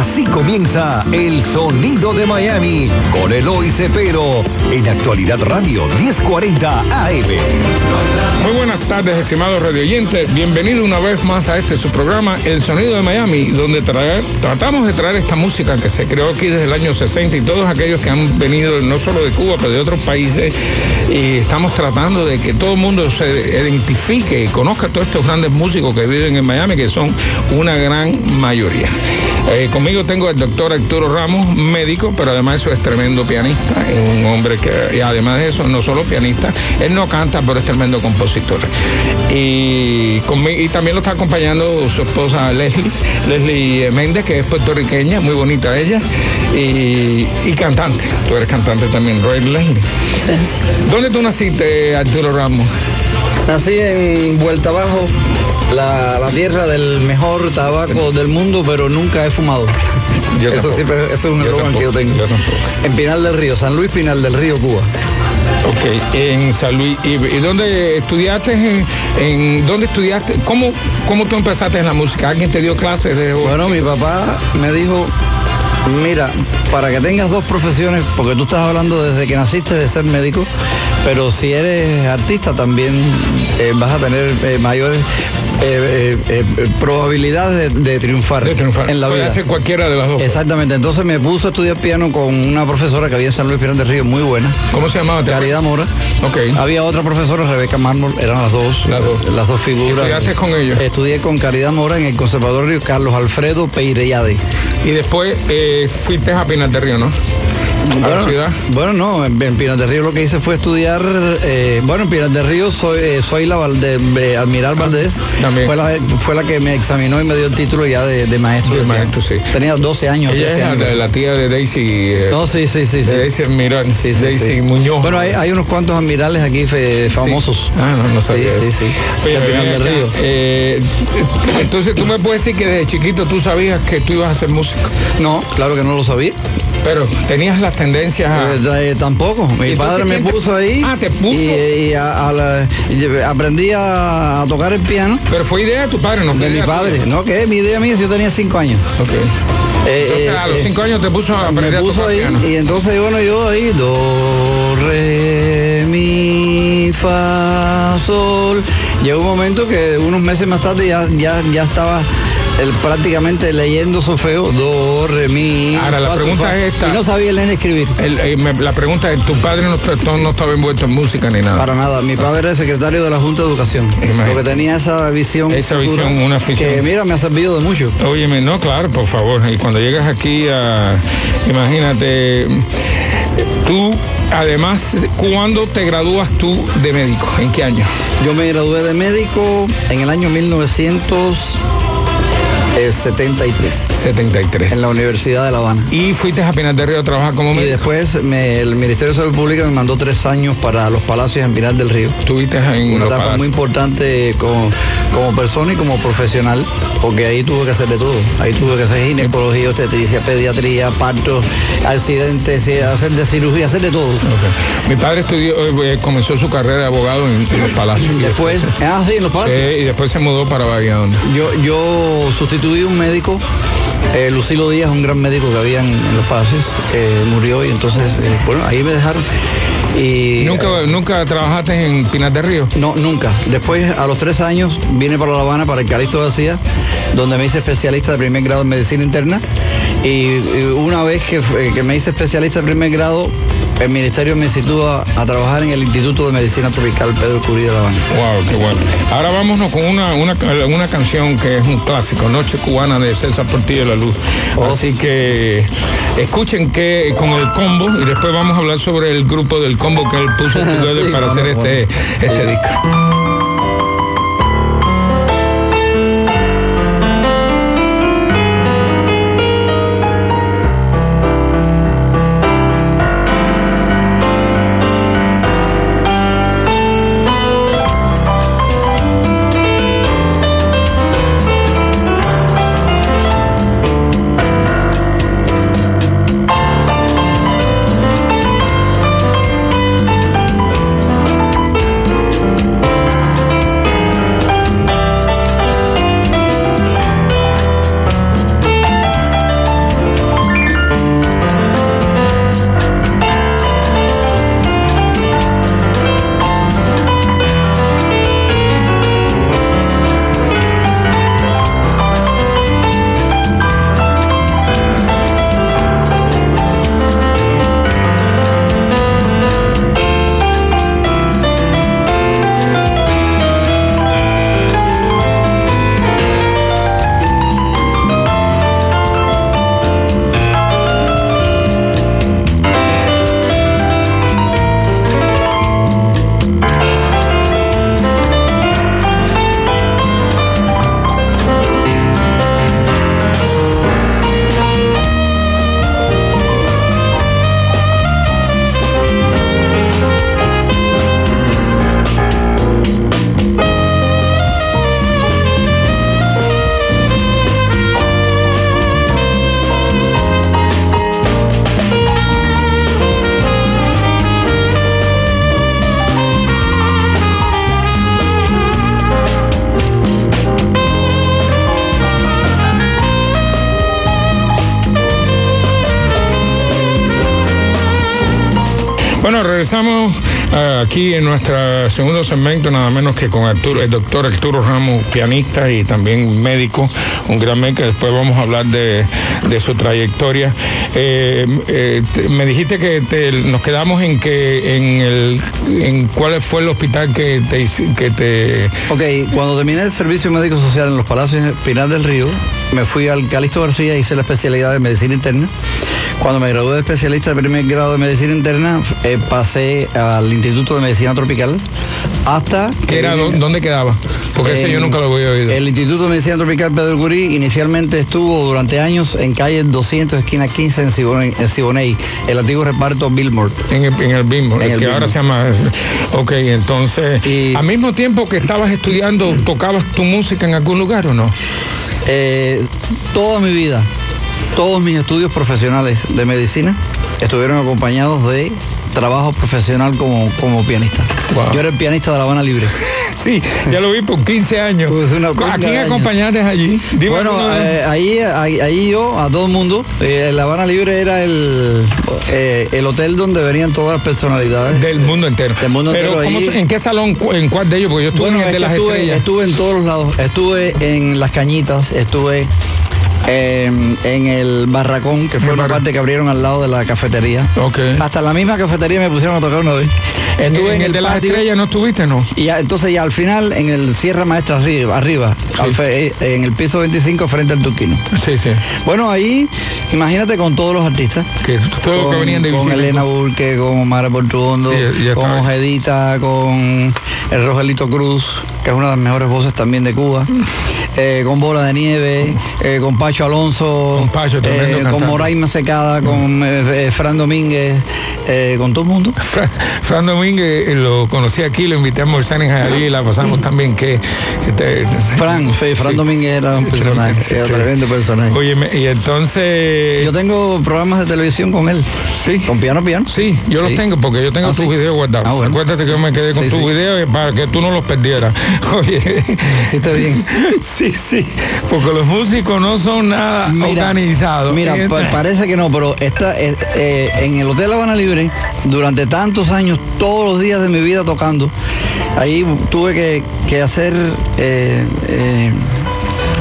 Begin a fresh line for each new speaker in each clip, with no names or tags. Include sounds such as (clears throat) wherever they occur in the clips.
Así comienza El Sonido de Miami con Eloy Cepero en Actualidad Radio 1040 AM.
Muy buenas tardes, estimados radioyentes. Bienvenido una vez más a este su programa El Sonido de Miami, donde tratamos de traer esta música que se creó aquí desde el año 60 y todos aquellos que han venido no solo de Cuba, pero de otros países. Y estamos tratando de que todo el mundo se identifique y conozca a todos estos grandes músicos que viven en Miami, que son una gran mayoría. Eh, conmigo tengo al doctor Arturo Ramos, médico, pero además eso es tremendo pianista, un hombre que, y además de eso, no solo pianista, él no canta, pero es tremendo compositor. Y, también lo está acompañando su esposa Leslie, Leslie Méndez, que es puertorriqueña, muy bonita ella, y, y cantante. Tú eres cantante también, Roy Leslie. ¿Dónde tú naciste, Arturo Ramos?
Nací en Vuelta Abajo, la, tierra del mejor tabaco del mundo, pero nunca he fumado. eso, sí, eso es un error que yo tengo. en Pinal del Río, San Luis Pinal del Río, Cuba.
Ok, en San Luis. ¿Y, dónde estudiaste? En, ¿Dónde estudiaste? ¿Cómo, ¿Cómo tú empezaste en la música? ¿Alguien te dio clases de...?
Bueno, mi papá me dijo, Mira, para que tengas dos profesiones, porque tú estás hablando desde que naciste de ser médico, pero si eres artista también eh, vas a tener eh, mayores eh, probabilidades de, triunfar en la
Puede
vida.
Hacer cualquiera de las dos.
Exactamente, entonces me puso a estudiar piano con una profesora que había en San Luis Piano de Río muy buena.
¿Cómo se llamaba?
Caridad Mora.
Okay.
Había otra profesora, Rebeca Mármol, eran las dos. Las dos, las dos figuras.
¿Estudiaste con ellos?
Estudié con Caridad Mora en el Conservatorio Carlos Alfredo Peirellade.
Y después fuiste a Pinar de Río, ¿no?
Bueno, ciudad? Bueno, no, en, Pinar del Río lo que hice fue estudiar, eh, bueno, en Pinar del Río soy, eh, soy la Admiral Valdés. También. Fue la, fue la que me examinó y me dio el título ya de, maestro.
De maestro, sí.
Tenía 12 años.
Ella es La, tía de Daisy.
Eh, no, sí, sí, sí.
De Daisy Admiral, sí, Daisy Muñoz.
Bueno, hay, hay, unos cuantos admirales aquí famosos.
Ah, no, no sabía.
Sí, sí, sí.
Pero, Pinar del Río. Entonces, ¿tú me puedes decir que desde chiquito tú sabías que tú ibas a ser músico?
No, claro que no lo sabía.
Pero tenías las tendencias a...
Eh, tampoco. Mi padre me puso ahí.
Ah, te puso.
Y, aprendí a, tocar el piano.
Pero fue idea de tu padre, ¿no?
De mi padre. No, que mi idea mía, yo tenía cinco años.
Ok. Eh, entonces, a los eh, cinco años te puso a aprender a tocar
ahí,
piano.
Y entonces, bueno, yo ahí, do, re, mi, fa, sol. Llegó un momento que unos meses más tarde ya, ya, ya estaba el, prácticamente leyendo Sofeo, do, re, mi.
Ahora, la pregunta es esta.
Y no sabía leer ni escribir.
Eh, la pregunta es: ¿tu padre no, no, estaba envuelto en música ni nada?
Para nada. Mi padre era secretario de la Junta de Educación. Porque tenía esa visión.
Esa visión, una afición.
Que, mira, me ha servido de mucho.
Óyeme, no, claro, por favor. Y cuando llegas aquí a. Imagínate. Tú, además, ¿cuándo te gradúas tú de médico? ¿En qué año?
Yo me gradué de médico en el año 1900. 73.
73.
En la Universidad de La Habana.
¿Y fuiste a Pinar del Río a trabajar como médico?
Y después el Ministerio de Salud Pública me mandó tres años para los palacios en Pinar del Río.
¿Tuviste en
Una etapa muy importante como, como persona y como profesional, porque ahí tuve que hacer de todo. Ahí tuve que hacer ginecología, obstetricia, pediatría, parto, accidentes, hacer de cirugía, hacer de todo.
Mi padre estudió, eh, comenzó su carrera de abogado en, los palacios.
Y después, ah, sí, en los palacios.
y después se mudó para Valladolid.
Yo, yo sustituí un médico eh, Lucilo Díaz, un gran médico que había en, los pases, murió y entonces, eh, bueno, ahí me dejaron. Y,
¿Nunca, ¿Nunca trabajaste en Pinar de Río?
No, nunca. Después, a los tres años, vine para La Habana, para el Calixto García, donde me hice especialista de primer grado en medicina interna. Y, una vez que, que me hice especialista de primer grado, el ministerio me sitúa a trabajar en el Instituto de Medicina Tropical Pedro Curí de La Habana.
Wow, qué bueno. Ahora vámonos con una, una, una canción que es un clásico, Noche Cubana de César Portillo de la Luz. Oh. Así que escuchen que con el combo y después vamos a hablar sobre el grupo del combo que él puso (laughs) para hacer este, este disco. Segmento, nada menos que con Arturo, el doctor Arturo Ramos, pianista y también médico, un gran médico. Después vamos a hablar de, de su trayectoria. Eh, eh, me dijiste que nos quedamos en que en el en cuál fue el hospital que te que te.
Ok, cuando terminé el servicio médico social en los Palacios Pinar del Río, me fui al Calixto García hice la especialidad de medicina interna. Cuando me gradué de especialista de primer grado de medicina interna, eh, pasé al Instituto de Medicina Tropical hasta...
¿Qué era, ¿Dónde quedaba? Porque ese yo nunca lo había oído.
El Instituto de Medicina Tropical Pedro Curí inicialmente estuvo durante años en calle 200, esquina 15 en Siboney, el antiguo reparto Billmore.
En el, en el que ahora se llama... Ok, entonces, al mismo tiempo que estabas estudiando, ¿tocabas tu música en algún lugar o no?
Eh, toda mi vida, todos mis estudios profesionales de medicina estuvieron acompañados de trabajo profesional como, como pianista. Yo era el pianista de La Habana Libre. (laughs)
Sí, ya lo vi por 15 años. Pues ¿A quién acompañaste allí?
bueno, eh, ahí, ahí, yo, a todo el mundo. Eh, la Habana Libre era el, eh, el hotel donde venían todas las personalidades.
Del mundo entero.
Del mundo
Pero
entero.
¿en qué salón, en cuál de ellos? Porque yo estuve en el de las
estuve,
estrellas.
Estuve en todos los lados. Estuve en Las Cañitas, estuve en el barracón, que fue una parte que abrieron al lado de la cafetería.
Okay.
Hasta la misma cafetería me pusieron a tocar una vez.
Estuve en, el, de las estrellas, ¿no estuviste, no?
Y entonces ya al final, en el Sierra Maestra arriba, arriba eh, en el piso 25 frente al Turquino.
Sí, sí.
Bueno, ahí, imagínate con todos los artistas.
Que todos
con,
que venían de
Con Elena Burke, con Mara Portuondo, con Ojedita, con el Rogelito Cruz, que es una de las mejores voces también de Cuba, eh, con Bola de Nieve, eh, con Pacho Alonso,
con, Pacho,
eh, con Moraima Secada, con eh, Fran Domínguez, con todo el mundo.
Fran Domínguez lo conocí aquí, lo invité a almorzar en Jalí y la pasamos también que...
Fran, sí, Fran Domínguez era un personaje, era un tremendo personaje.
Oye, y entonces...
Yo tengo programas de televisión con él.
Sí.
Con piano piano.
Sí, yo los tengo porque yo tengo ah, tus videos guardados. Ah, Acuérdate que yo me quedé con tus videos para que tú no los perdieras. (laughs) Oye.
Sí, está bien. (laughs)
sí, sí. Porque los músicos no son nada organizados.
Mira, parece que no, pero esta, eh, eh, en el Hotel Habana Libre, durante tantos años, todos los días de mi vida tocando, ahí tuve que, que hacer. Eh,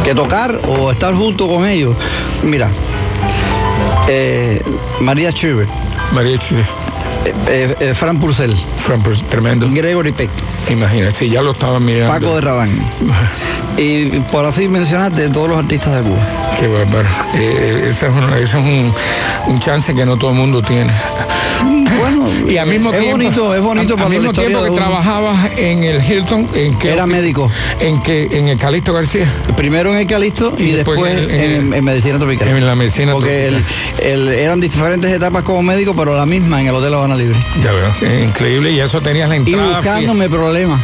que tocar o estar junto con ellos. Mira, María Schubert.
María Schubert.
Eh, eh, Fran Purcell.
Fran Purcell, tremendo.
Gregory Peck.
Imagínate, sí, ya lo estaba mirando.
Paco de Rabán. (laughs) y por así mencionarte todos los artistas de Cuba.
Qué bárbaro. Eh, ese es, un, un, chance que no todo el mundo tiene.
Bueno, y al mismo es bonito, es bonito
al mismo tiempo que trabajabas en el Hilton, en que
era médico,
en que en el Calixto García.
Primero en el Calixto y, después, en, medicina tropical.
En la medicina
Porque el, eran diferentes etapas como médico, pero la misma en el Hotel Habana Libre.
Ya veo, increíble y eso tenías la entrada.
Y buscándome problemas,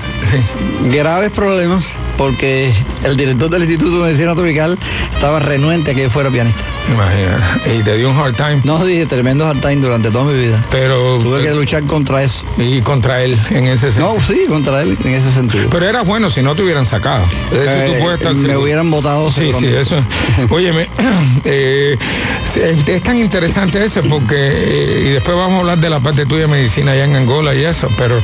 graves problemas porque el director del Instituto de Medicina Tropical estaba renuente a que yo fuera pianista.
Imagínate. ¿Y te dio un hard time?
No, dije tremendo hard time durante toda mi vida.
Pero...
Tuve que luchar contra eso.
¿Y contra él en ese sentido?
No, sí, contra él en ese sentido.
Pero era bueno si no te hubieran sacado.
Eh, me hubieran votado.
Sí, sí, eso. (laughs) Óyeme, (clears throat) eh, es tan interesante eso porque... Eh, y después vamos a hablar de la parte tuya de medicina allá en Angola y eso, pero...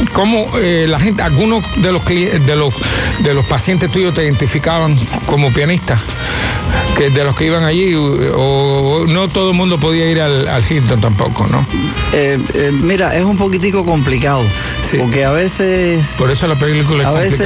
Eh, ¿Cómo la gente, algunos de los de los de los pacientes tuyos te identificaban como pianista? Que de los que iban allí, o, no todo el mundo podía ir al, al Hilton tampoco, ¿no?
Eh, eh, mira, es un poquitico complicado, porque a veces...
Por eso la película es
A veces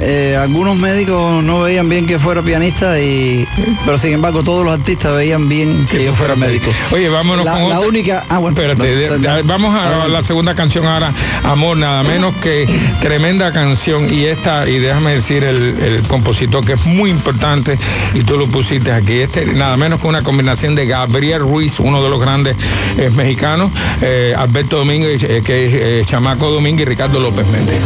eh, algunos médicos no veían bien que fuera pianista, y pero sin embargo todos los artistas veían bien que, yo fuera médico.
Oye, vámonos
la,
con
La única... Ah, bueno.
Espérate, vamos a la segunda canción ahora, Amor, nada menos que tremenda canción, y esta, y déjame decir el, compositor que es muy importante, y tú lo pusiste aquí, este nada menos que una combinación de Gabriel Ruiz, uno de los grandes eh, mexicanos, eh, Alberto Domínguez, eh, que es Chamaco Domínguez y Ricardo López Méndez.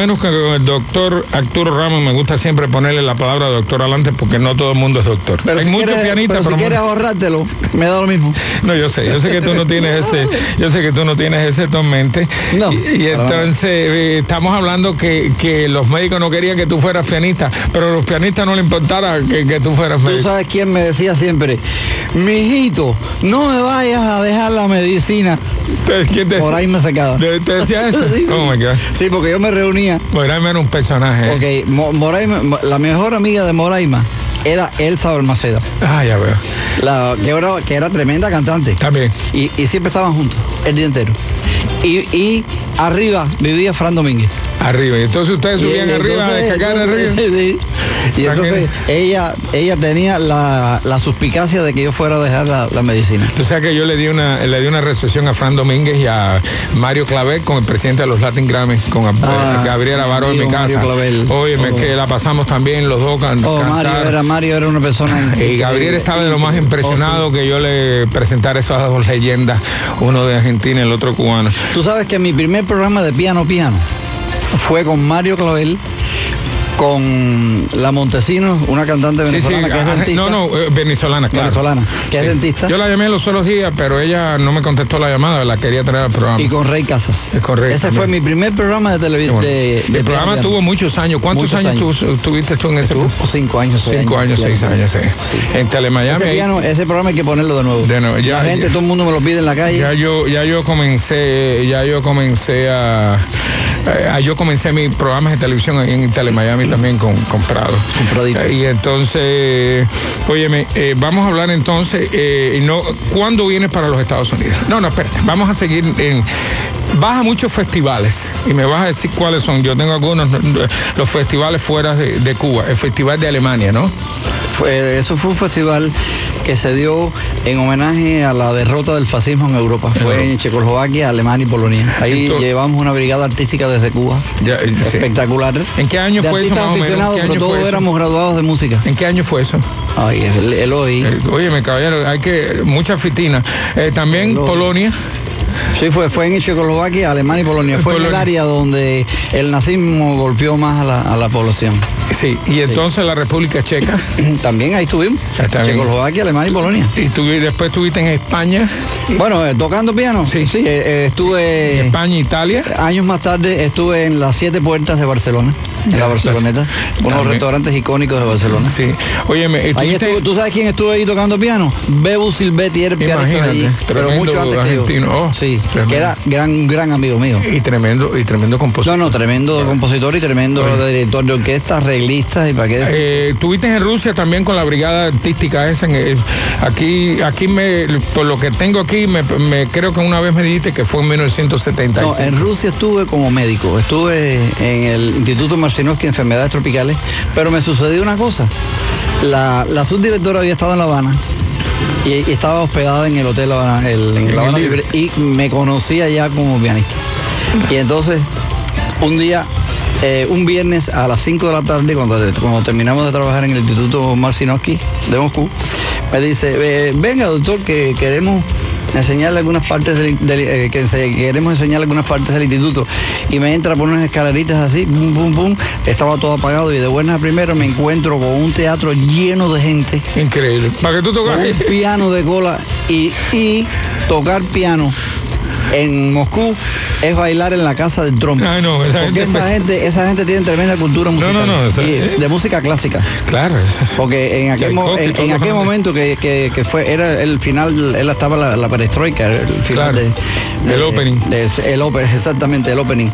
Menos que con el doctor Arturo Ramos. Me gusta siempre ponerle la palabra doctor adelante porque no todo el mundo es doctor.
Pero
Hay
si
muchos
quieres,
pianistas,
pero
pero
si quieres ahorrártelo, me da lo mismo.
No, yo sé, yo sé que tú no tienes ese, yo sé que tú no tienes ese en mente.
No,
Y, entonces eh, estamos hablando que, que los médicos no querían que tú fueras pianista, pero a los pianistas no le importara que, que tú fueras
Tú
médico.
sabes quién me decía siempre, mijito, no me vayas a dejar la medicina.
¿Quién te,
Por ahí me sacaba.
te- te decía eso? (laughs)
Sí.
Oh my God.
Sí, porque yo me reunía.
Moraima era un personaje. ¿eh?
Ok, Mo- Moraima, Mo- la mejor amiga de Moraima era Elsa Balmaceda,
Ah, ya veo.
la, que, era, que era tremenda cantante.
También.
Y, y siempre estaban juntos, el día entero. Y, y arriba vivía Fran Domínguez.
Arriba. Y entonces ustedes subían
Y
arriba a
entonces-
descargar arriba. (laughs)
sí. Y entonces ella, ella tenía la, la suspicacia de que yo fuera a dejar la, la medicina.
Tú sabes que yo le di una le di una recepción a Fran Domínguez y a Mario Clavel con el presidente de los Latin Grammy, con eh,
Ah,
Gabriel Avaro en mi casa.
Clavel.
Oye,
Oh.
que la pasamos también los dos can-
Oh, Mario era, Mario era una persona...
Y Gabriel estaba de lo más
Oh,
impresionado
sí.
que yo le presentara esas dos leyendas, uno de Argentina y el otro cubano.
Tú sabes que mi primer programa de piano piano fue con Mario Clavel, con la Montesinos, una cantante
Sí, sí,
venezolana que es
ah,
dentista.
no, no, eh, venezolana, claro.
Venezolana, que es dentista.
Yo la llamé los otros días, pero ella no me contestó la llamada, la quería traer al programa.
Y con Rey Casas.
Es correcto,
Ese fue mi primer programa de televisión.
bueno.
De, de
el
piano
programa tuvo muchos años. ¿Cuántos
Muchos
años, tú- tuviste tú en ese programa?
Cinco años, seis
Cinco años, seis años, sí. En Telemiami.
Ese, piano, ese programa hay que ponerlo de nuevo.
De nuevo, ya-
la gente,
ya.
todo el mundo me lo pide en la calle.
Ya yo, ya yo comencé, ya yo comencé a, eh, yo comencé mis programas de televisión en Telemiami también con, con Prado. Eh, Y entonces, óyeme, eh, vamos a hablar entonces, eh, y no, ¿cuándo vienes para los Estados Unidos? No, no, espérate, vamos a seguir en, vas a muchos festivales y me vas a decir cuáles son. Yo tengo algunos, los festivales fuera de, de Cuba, el festival de Alemania, ¿no?
Fue- eso fue un festival que se dio en homenaje a la derrota del fascismo en Europa.
En
Fue en Checoslovaquia, Alemania y Polonia. Ahí
Entonces-
llevamos una brigada artística desde Cuba.
Ya, eh.
Espectacular.
¿En qué año
De
fue eso más o menos?
aficionados,
¿Qué
pero
año fue
todos
eso?
éramos graduados de música.
¿En qué año fue eso?
Ay, el, el hoy.
Eh, Óyeme, caballero, hay que. Mucha fitina. Eh, también
Lo-
Polonia.
Sí, fue, fue en Checoslovaquia, Alemania y Polonia. Fue en el área donde el nazismo golpeó más a la, a la población.
Sí, y entonces la República Checa. (clears throat)
También ahí estuvimos. Checoslovaquia, Alemania y Polonia.
Y tú, después estuviste en España,
Bueno, eh, tocando piano.
Sí.
sí eh, eh, estuve.
España, Italia.
Años más tarde estuve en las siete puertas de Barcelona, en la Barceloneta, unos
También.
restaurantes icónicos de Barcelona.
Sí. Óyeme,
Ahí estuvo, ¿tú sabes quién estuvo ahí tocando piano? Bebu Silvetti era el pianista de allí, pero mucho antes que yo.
Oh,
sí,
tremendo.
que era gran, gran amigo mío.
Y tremendo, y tremendo compositor.
No, no, tremendo compositor y tremendo
Oye.
director de orquesta, arreglista y para qué.
Eh, Tuviste en Rusia también con la brigada artística esa. en aquí, aquí me, por lo que tengo aquí, me, me- creo que una vez me dijiste que fue en 1975.
No, en Rusia estuve como médico, estuve en el Instituto Marcinovsky de Enfermedades Tropicales, pero me sucedió una cosa. La, la subdirectora había estado en La Habana y, y estaba hospedada en el Hotel La Habana, el- en
En
La Habana
el
Libre, y me conocía ya como pianista. Y entonces, un día, eh, un viernes a las 5 de la tarde, cuando, cuando terminamos de trabajar en el Instituto Marcinovsky de Moscú, me dice, eh, venga doctor, que queremos enseñarle algunas partes del, del- eh, que queremos enseñarle algunas partes del instituto y me entra por unas escaleritas así pum pum pum estaba todo apagado y de buenas a primeras me encuentro con un teatro lleno de gente
Increíble. Para que tú
con
tocas.
un piano de cola y, y tocar piano en Moscú es bailar en la casa del trompo.
Ay, no, esa
Porque
gente-
esa gente, esa gente tiene tremenda cultura musical.
no, no, esa-
y de música clásica.
Claro.
Porque en aquel, mo- en, aquel momento que, que, que fue era el final, él estaba la, la perestroika, el final
Claro.
de,
El opening.
de- el opening, exactamente, el opening.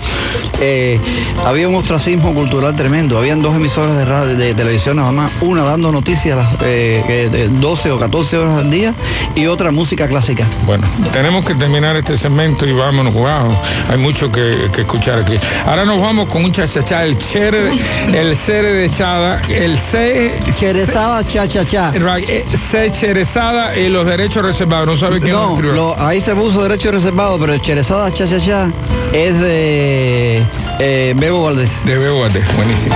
Eh, había un ostracismo cultural tremendo. Habían dos emisoras de radio, de televisión nada más, una dando noticias eh, de 12 o 14 horas al día y otra música clásica.
Bueno, tenemos que terminar este segmento y vámonos, wow, hay mucho que, que escuchar aquí. Ahora nos vamos con un chachachá, el chere, el cere de chada, el C,
Cherezada cha cha cha.
eh, C cherezada y los derechos reservados. No sabe quién
No, lo- ahí se puso derecho pero Cherezada cha cha cha es de eh, Bebo Valdés.
De Bebo Valdés, buenísimo.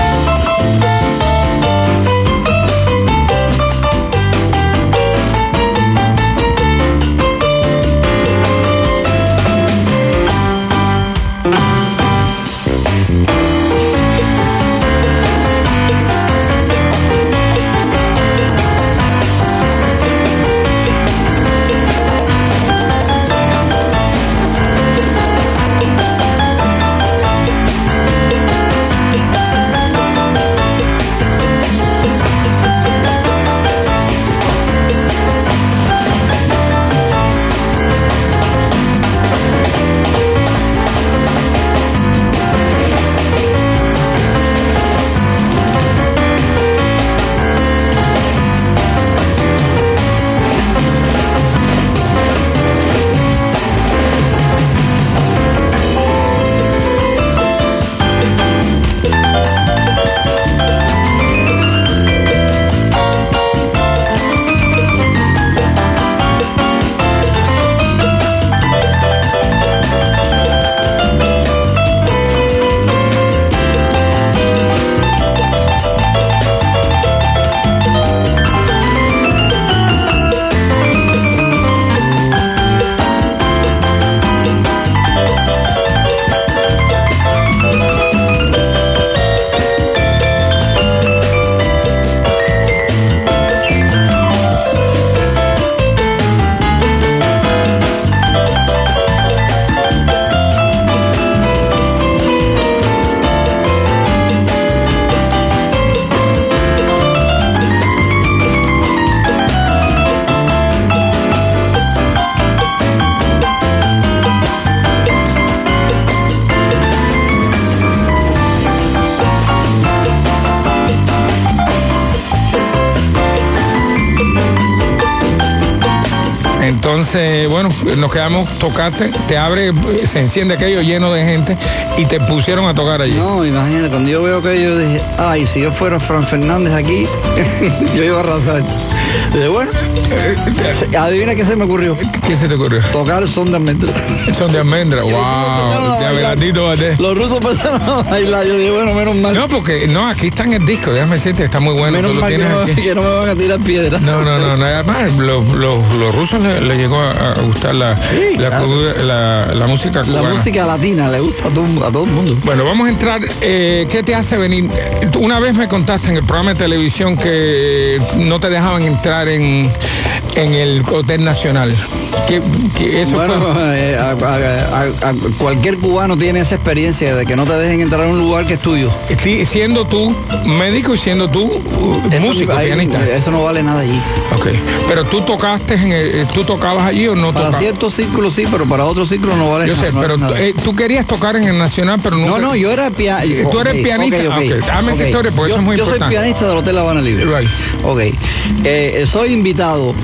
Bueno, nos quedamos, tocaste, te abre, se enciende aquello lleno de gente y te pusieron a tocar allí.
No, imagínate, cuando yo veo que yo dije, ay, si yo fuera Fran Fernández aquí, (laughs) yo iba a arrasar. Dije, bueno, adivina qué se me ocurrió.
¿Qué se te ocurrió?
Tocar son de almendra.
Son de almendra, (laughs) wow, de.
Los rusos empezaron a bailar, yo dije, bueno, menos mal.
No, porque no, aquí está en el disco, déjame decirte, está muy bueno.
menos
tú lo
mal que no,
aquí.
que no me van a tirar piedras.
No, no, no, nada más. Los, los, los rusos les le llegó a, a gustar la,
Sí,
la,
claro.
la- la música
La
cubana.
música latina le gusta a todo, a todo el mundo.
Bueno, vamos a entrar. eh, ¿Qué te hace venir? Una vez me contaste en el programa de televisión que no te dejaban entrar en, en el Hotel Nacional. ¿Qué, qué- eso
bueno,
fue?
eh, a, a- a- a- cualquier cubano tiene esa experiencia de que no te dejen entrar a un lugar que es tuyo.
Sí, siendo tú médico y siendo tú uh,
Eso
músico, pianista.
Eso no vale nada allí.
Ok. Pero tú tocaste, en el, tú tocabas allí o no
Para
tocabas?
ciertos círculos sí, pero para otros círculos no vale
Yo sé,
no vale
pero
nada.
eh, tú querías tocar en el Nacional, pero nunca...
No, no, yo era pianista.
Tú eres pianista. Ok, dame esa historia, porque
yo,
eso es muy
yo
importante.
soy pianista del Hotel La Habana Libre.
Right.
Ok. Eh, soy invitado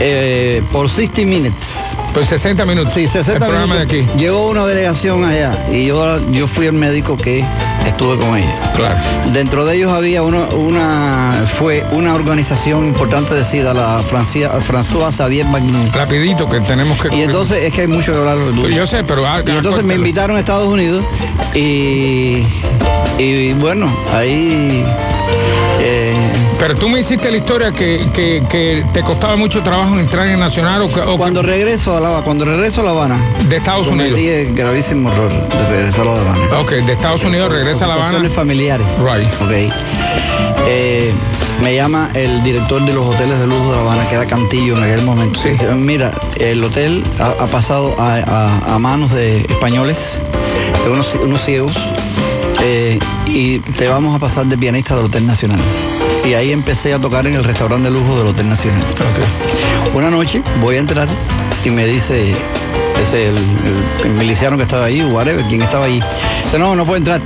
eh, por 60 Minutes.
Pues 60 minutos.
Sí, 60
El programa
minutos.
de aquí.
Llegó una delegación allá y yo, yo fui el médico que estuve con ella.
Claro.
Dentro de ellos había una, una fue una organización importante de SIDA, la Francia, François Xavier Bagnon.
Rapidito, que tenemos que...
Y entonces es que hay mucho que hablar. Lu-
Yo sé, pero... ah,
y entonces me invitaron a Estados Unidos y, y bueno, ahí...
Pero tú me hiciste la historia que, que, que te costaba mucho trabajo entrar en Nacional o, que- o
cuando regreso a La cuando regreso a La Habana,
de Estados Unidos.
el gravísimo error de regresar a La Habana.
Ok, de Estados Unidos regresa a La Habana.
Familiares.
Right.
Ok. Eh, me llama el director de los hoteles de lujo de La Habana, que era Cantillo en aquel momento.
Sí.
Dice, mira, el hotel ha, ha pasado a, a- a manos de españoles, de unos, unos ciegos, eh, y te vamos a pasar de pianista del Hotel Nacional. Y ahí empecé a tocar en el restaurante de lujo del Hotel Nacional. Una noche voy a entrar y me dice ese el, el- el miliciano que estaba ahí, whatever, quien estaba ahí. Dice, no, no puede entrar.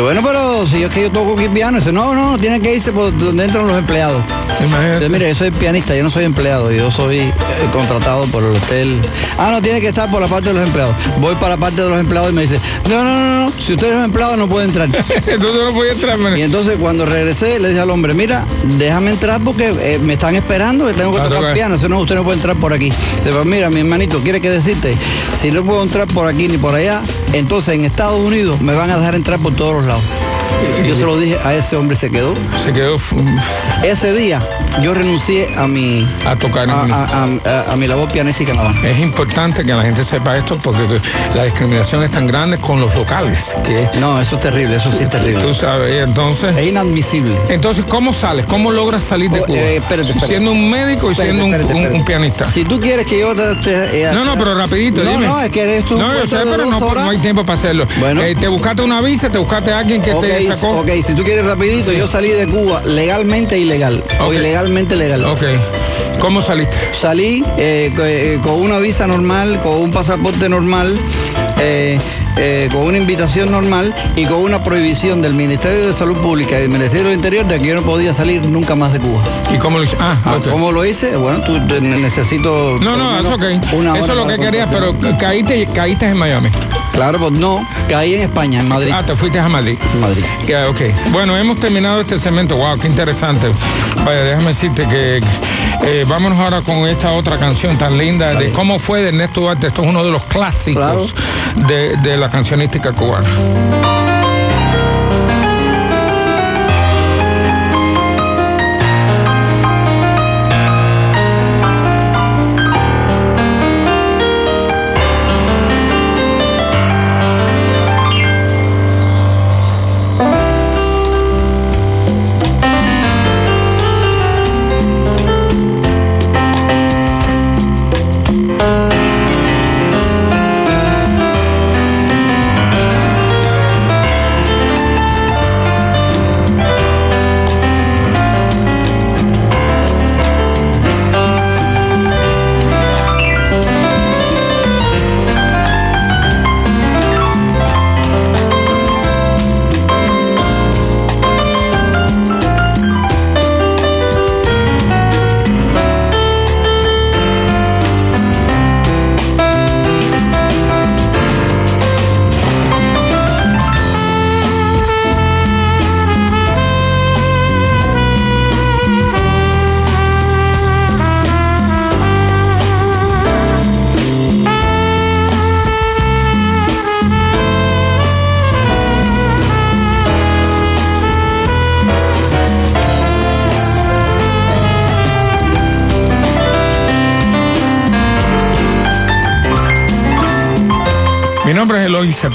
Bueno, pero si es que yo toco aquí piano, dice, no, no, tiene que irse por donde entran los empleados.
Imagínate.
Mire, yo soy pianista, yo no soy empleado, yo soy eh, contratado por el hotel. Ah, no, tiene que estar por la parte de los empleados. Voy para la parte de los empleados y me dice, no, no, no, no, si usted es empleado no puede entrar. (laughs)
Entonces no podía entrar. man.
Y entonces cuando regresé le dije al hombre, mira, déjame entrar porque eh, me están esperando que tengo que
Ah,
tocar
toca.
piano, si no usted no puede entrar por aquí. Dice, pues mira, mi hermanito, quiere que decirte, si no puedo entrar por aquí ni por allá, entonces en Estados Unidos me van a dejar entrar por todos los lados. Yo se lo dije a ese hombre, se quedó.
Se quedó mm,
Ese día yo renuncié a mi
a tocar.
a, a- a- a mi labor pianística en La Habana.
Es importante que la gente sepa esto porque la discriminación es tan grande con los locales que
No, eso es terrible, eso sí es terrible.
tú sabes. Entonces,
Es inadmisible.
entonces ¿cómo sales? ¿Cómo logras salir de
Oh,
Cuba?
eh, espérate, espérate.
Siendo un médico y
Espérate,
siendo un, pianista.
Si tú quieres que yo te... te- eh,
No, no, pero rapidito,
no,
dime.
No, es que esto
No, yo sé, pero no, hay tiempo para hacerlo.
Bueno.
Eh, te buscaste una visa, te buscaste a alguien que te sacó.
ok, si tú quieres rapidito, yo salí de Cuba legalmente e ilegal. O
Ok.
ilegalmente legal.
Ok. ¿Cómo saliste?
Salí eh, eh, con una visa normal, con un pasaporte normal, eh, eh, con una invitación normal y con una prohibición del Ministerio de Salud Pública y del Ministerio del Interior de que yo no podía salir nunca más de Cuba.
¿Y cómo lo hiciste? Ah,
Ah. ¿Cómo lo hice? Bueno, tú te- necesito...
No, no, eso Eso es lo que quería, pero caíste, caíste en Miami.
Claro, pues no, caí en España, en Madrid.
Ah, te fuiste a Madrid.
Madrid.
Ok. Bueno, hemos terminado este segmento. Wow, qué interesante. Vaya, déjame decirte que eh, vámonos ahora con esta otra canción tan linda de cómo fue de Ernesto Duarte. Esto es uno de los clásicos de, de la cancionística cubana.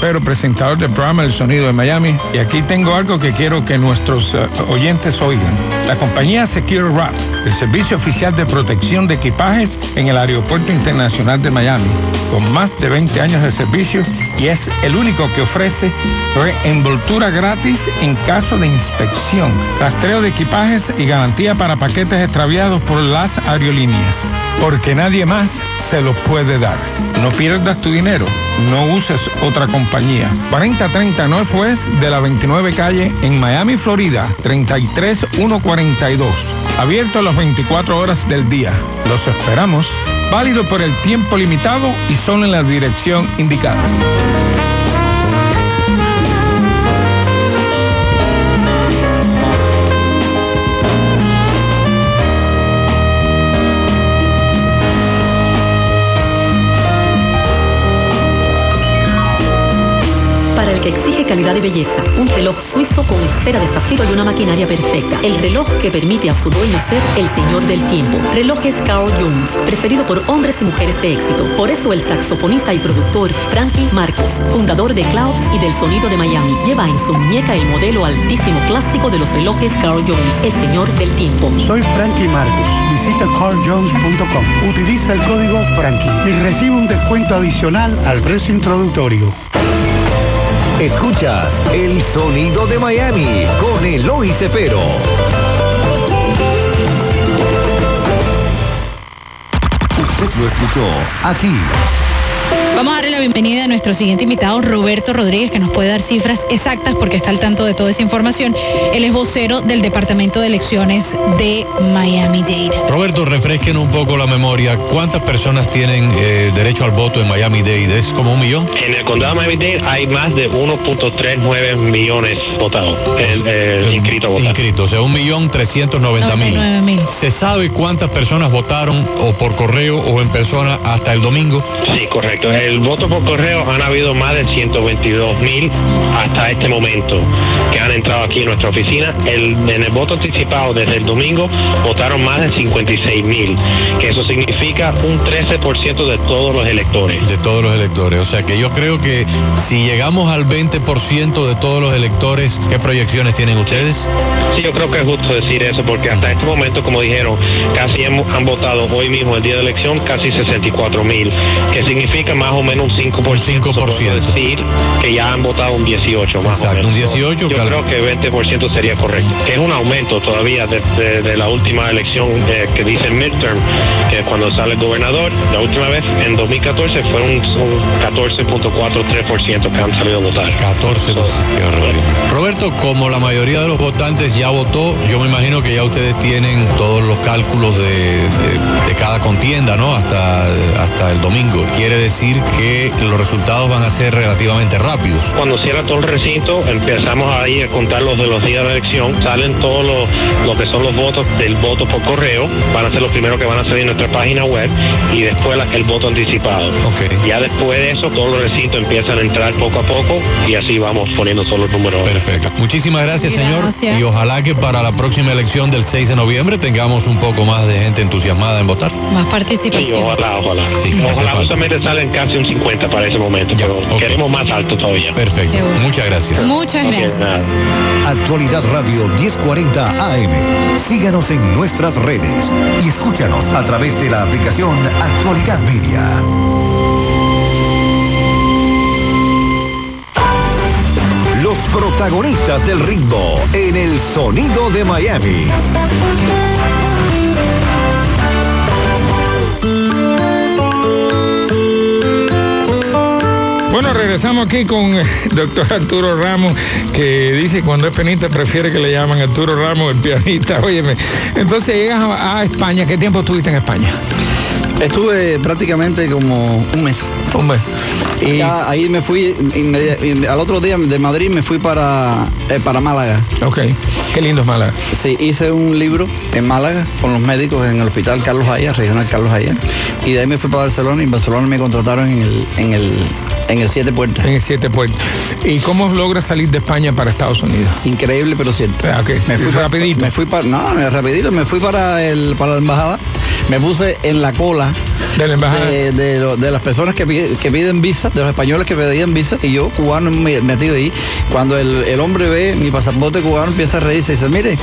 Cepero, presentador del programa El Sonido de Miami, y aquí tengo algo que quiero que nuestros eh, oyentes oigan. La compañía Secure Wrap, el servicio oficial de protección de equipajes en el Aeropuerto Internacional de Miami, con más de 20 años de servicio y es el único que ofrece envoltura gratis en caso de inspección, rastreo de equipajes y garantía para paquetes extraviados por las aerolíneas, porque nadie más se lo puede dar. No pierdas tu dinero, no uses otra compañía. 4030 Northwest de la 29 calle en Miami, Florida, 33142. Abierto a las 24 horas del día. Los esperamos. Válido por el tiempo limitado y solo en la dirección indicada.
Que exige calidad y belleza. Un reloj suizo con esfera de zafiro y una maquinaria perfecta. El reloj que permite a su dueño ser el señor del tiempo. Relojes Carl Jones, preferido por hombres y mujeres de éxito. Por eso el saxofonista y productor Frankie Marcos, fundador de Cloud y del sonido de Miami, lleva en su muñeca el modelo altísimo clásico de los relojes Carl Jones, el señor del tiempo.
Soy Frankie Marcos. Visita carljones.com. Utiliza el código Frankie y recibe un descuento adicional al precio introductorio.
Escuchas el sonido de Miami con Eloy Cepero. Usted lo escuchó aquí
Vamos a darle la bienvenida a nuestro siguiente invitado, Roberto Rodríguez, que nos puede dar cifras exactas porque está al tanto de toda esa información. Él es vocero del Departamento de Elecciones de Miami-Dade.
Roberto, refresquen un poco la memoria. ¿Cuántas personas tienen eh, derecho al voto en Miami-Dade? ¿Es como un millón?
En el condado de Miami-Dade hay más de 1.39 millones votados, eh, inscritos votar.
Inscritos, o sea, un millón trescientos noventa mil. ¿Se sabe cuántas personas votaron o por correo o en persona hasta el domingo?
Sí, correcto el voto por correo han habido más de 122 mil hasta este momento que han entrado aquí en nuestra oficina. en el voto anticipado desde el domingo votaron más de 56 mil, que eso significa un 13% de todos los electores.
De todos los electores. O sea que yo creo que si llegamos al 20% de todos los electores, ¿qué proyecciones tienen ustedes?
Sí, yo creo que es justo decir eso porque hasta este momento, como dijeron, casi han votado hoy mismo, el día de elección, casi 64 mil, que significa más o menos un 5%.
Por 5%.
decir que ya han votado un 18 más
o menos.
un
18.
Yo creo que 20% sería correcto. Que es un aumento todavía de, la última elección eh, que dice midterm, que cuando sale el gobernador. La última vez, en 2014, fue un, 14.43% que han salido a votar.
14. Roberto, como la mayoría de los votantes ya votó, yo me imagino que ya ustedes tienen todos los cálculos de, de cada contienda, ¿no? Hasta, hasta el domingo. Quiere decir que los resultados van a ser relativamente rápidos.
Cuando cierra todo el recinto, empezamos ahí a contar los de los días de elección, salen todos los, lo que son los votos del voto por correo, van a ser los primeros que van a salir en nuestra página web y después el voto anticipado.
Okay.
Ya después de eso, todos los recintos empiezan a entrar poco a poco y así vamos poniendo todos los números.
Perfecto. Muchísimas gracias, señor. Y ojalá que para la próxima elección del 6 de noviembre tengamos un poco más de gente entusiasmada en votar.
Más participación.
Sí, ojalá, ojalá. Sí, ojalá justamente salen casi un 50 para ese momento, pero queremos más alto todavía.
Perfecto. Muchas gracias.
Muchas gracias.
Actualidad Radio 1040 AM. Síganos en nuestras redes y escúchanos a través de la aplicación Actualidad Media. Los protagonistas del ritmo en el sonido de Miami.
Bueno, regresamos aquí con el doctor Arturo Ramos, que dice cuando es penita prefiere que le llaman Arturo Ramos el pianista. Óyeme, entonces llegas a, España, ¿qué tiempo estuviste en España?
Estuve prácticamente como un mes.
Un mes.
Y ahí me fui, al otro día de Madrid me fui para, eh, para Málaga.
Ok, qué lindo es Málaga.
Sí, hice un libro en Málaga con los médicos en el hospital Carlos Aya, regional Carlos Aya. Y de ahí me fui para Barcelona y en Barcelona me contrataron en el, en el, en el Siete Puertas.
En el Siete Puertas. ¿Y cómo logras salir de España para Estados Unidos?
Increíble, pero cierto.
Ah, okay.
Me fui rapidito. me fui para, no, rapidito, me fui para el, para la embajada. Me puse en la cola
De la embajada.
de, de lo- de las personas que, que piden visa, de los españoles que pedían visa, y yo, cubano, me- metido ahí. Cuando el, el hombre ve mi pasaporte cubano, empieza a reírse y dice, mire,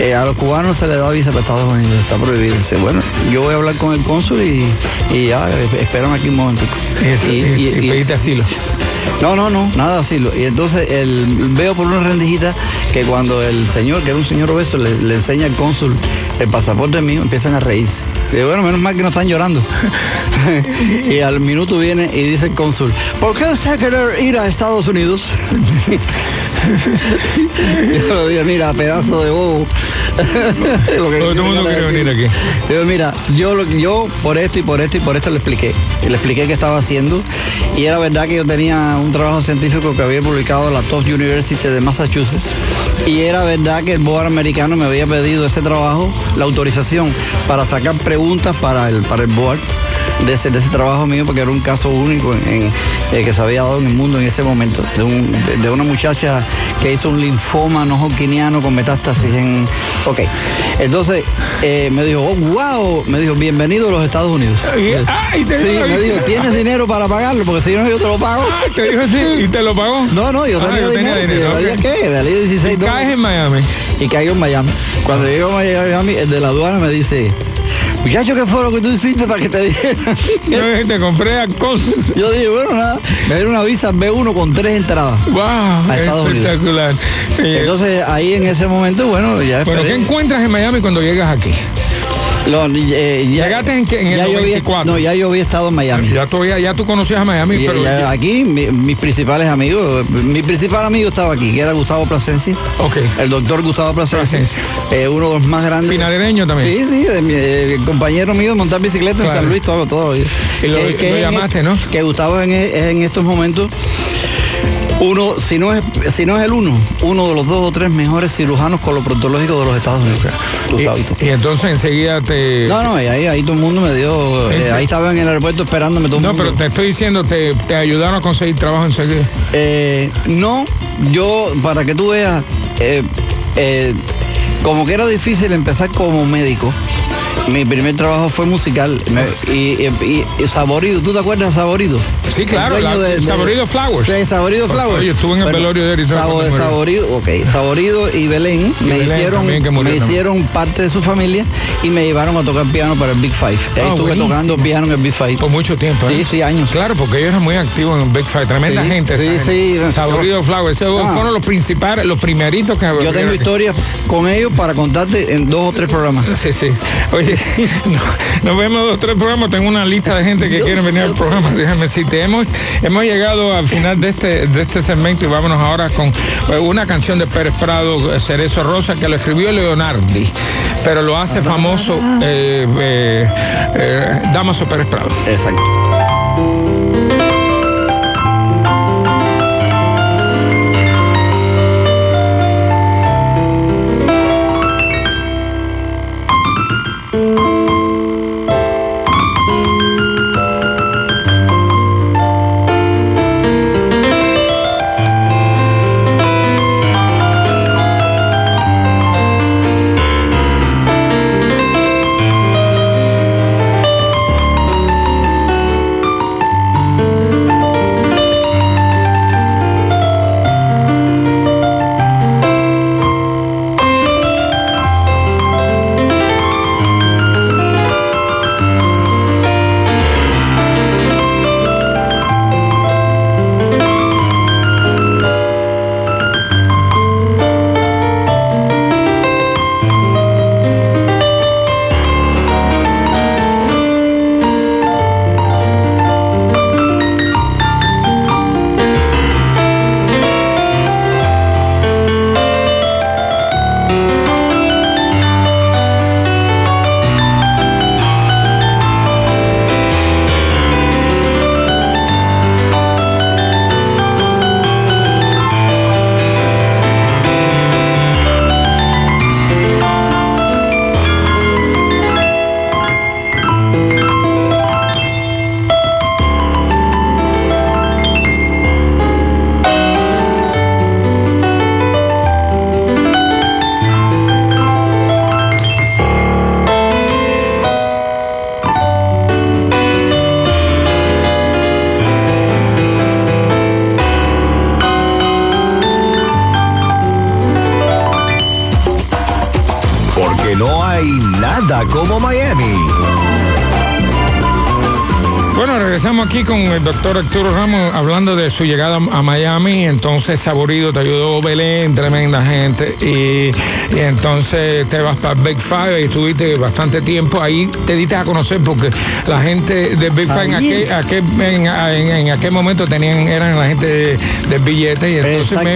eh, a los cubanos se les da visa para Estados Unidos, está prohibido. Dice, bueno, yo voy a hablar con el cónsul y, y ya, eh, espérame aquí un momentico.
Y, y- y
No, no, no, nada asilo. Y entonces el, veo por una rendijita que cuando el señor, que era un señor obeso, le, le enseña al cónsul el pasaporte mío, empiezan a reírse. Y bueno, menos mal que no están llorando. (laughs) y al minuto viene y dice el cónsul, ¿por qué usted quiere ir a Estados Unidos? (laughs) Yo le digo, mira, pedazo de bobo. (laughs) Lo que
Todo el mundo quiere venir aquí.
Digo, mira, yo, lo- yo por esto y por esto y por esto le expliqué. Y le expliqué qué estaba haciendo. Y era verdad que yo tenía un trabajo científico que había publicado la Tufts University de Massachusetts. Y era verdad que el board americano me había pedido ese trabajo, la autorización para sacar preguntas para el, para el board de ese, de ese trabajo mío, porque era un caso único en, en- eh, que se había dado en el mundo en ese momento, de, un- de- de una muchacha que hizo un linfoma no hodgkiniano con metástasis en... Ok, entonces eh, me dijo, oh, wow, me dijo, bienvenido a los Estados Unidos.
Y- ay, te
sí,
digo,
me dijo, ¿tienes dinero para pagarlo? Porque si no, yo te lo pago.
Ah, te dijo así, ¿y te lo pagó?
No, no, yo
Ah,
tenía
yo tenía
dinero.
dinero,
¿Sabía
ok.
qué? Valía 16
Y caes en Miami.
Y caigo en Miami. Cuando llego a Miami, el de la aduana me dice, muchacho, ¿qué fue lo que tú hiciste para que te dijeran? (laughs)
Yo te compré a cosas.
Yo dije, bueno, nada, me dieron una visa B1 con tres entradas.
¡Wow!
A Estados Unidos.
espectacular. Eh,
Entonces ahí en ese momento, bueno, ya
bueno, ¿qué
esperé.
encuentras en Miami cuando llegas aquí?
Lo- eh, ya,
¿Llegaste en el
yo había-
94.
no, ya yo había estado en Miami.
Ya tú, ya tú conocías a Miami,
Y-
pero...
ya aquí, mi- mis principales amigos, mi principal amigo estaba aquí, que era Gustavo Plasencia,
Ok.
el doctor Gustavo Plasencia,
Plasencia.
eh, uno de los más grandes.
Pinadereño también.
Sí, sí, de mi, eh, compañero mío de montar bicicleta
Claro.
en San Luis, todo, todo.
Y lo- lo
en
llamaste, ¿no?
Que Gustavo en, en estos momentos uno, si no es si no es el uno, uno de los dos o tres mejores cirujanos coloproctológicos de los Estados Unidos.
Y, y entonces enseguida te...
No, no, y ahí, ahí todo el mundo me dio, eh,
Este-
ahí estaba en el aeropuerto esperándome todo el
No,
mundo.
pero te estoy diciendo, te, te ayudaron a conseguir trabajo enseguida.
Eh, no, yo, para que tú veas, eh, eh, como que era difícil empezar como médico, mi primer trabajo fue musical me- y, y- y Saborido, ¿tú te acuerdas de Saborido?
Sí, claro,
El
Saborido Flowers.
Sí, Saborido
Oye,
Flowers.
yo estuve en el velorio de Arizona
Sabo-. Saborido, ok, Saborido y Belén
Y
me
Belén
hicieron,
murió
me hicieron parte de su familia y me llevaron a tocar piano para el Big Five. Ahí
Ah,
estuve
buenísimo.
tocando piano en el Big Five.
Por mucho tiempo, ¿eh?
Sí, sí, años.
Claro, porque ellos eran muy activos en Big Five, tremenda
Sí,
gente.
sí, sí.
gente. Saborido Flowers, esos
Ah.
fueron los principales, los primeritos que
Yo tengo historias con ellos para contarte en dos o tres programas.
Sí, sí. Oye, (laughs) no- nos vemos dos tres programas. Tengo una lista de gente que quiere venir al programa. Déjame decirte, hemos, hemos llegado al final de este, de este segmento y vámonos ahora con eh, una canción de Pérez Prado, eh, Cerezo Rosa, que lo escribió Leonardi, pero lo hace famoso eh, eh, eh, Damaso Pérez Prado.
Exacto.
Doctor Arturo Ramos hablando de su llegada a Miami. Entonces, Saborido te ayudó Belén, tremenda gente. Y, y entonces te vas para Big Five y estuviste bastante tiempo ahí. Te diste a conocer porque la gente de Big Five en aquel, aquel- en, en- en aquel momento tenían eran la gente de- del billete y entonces me-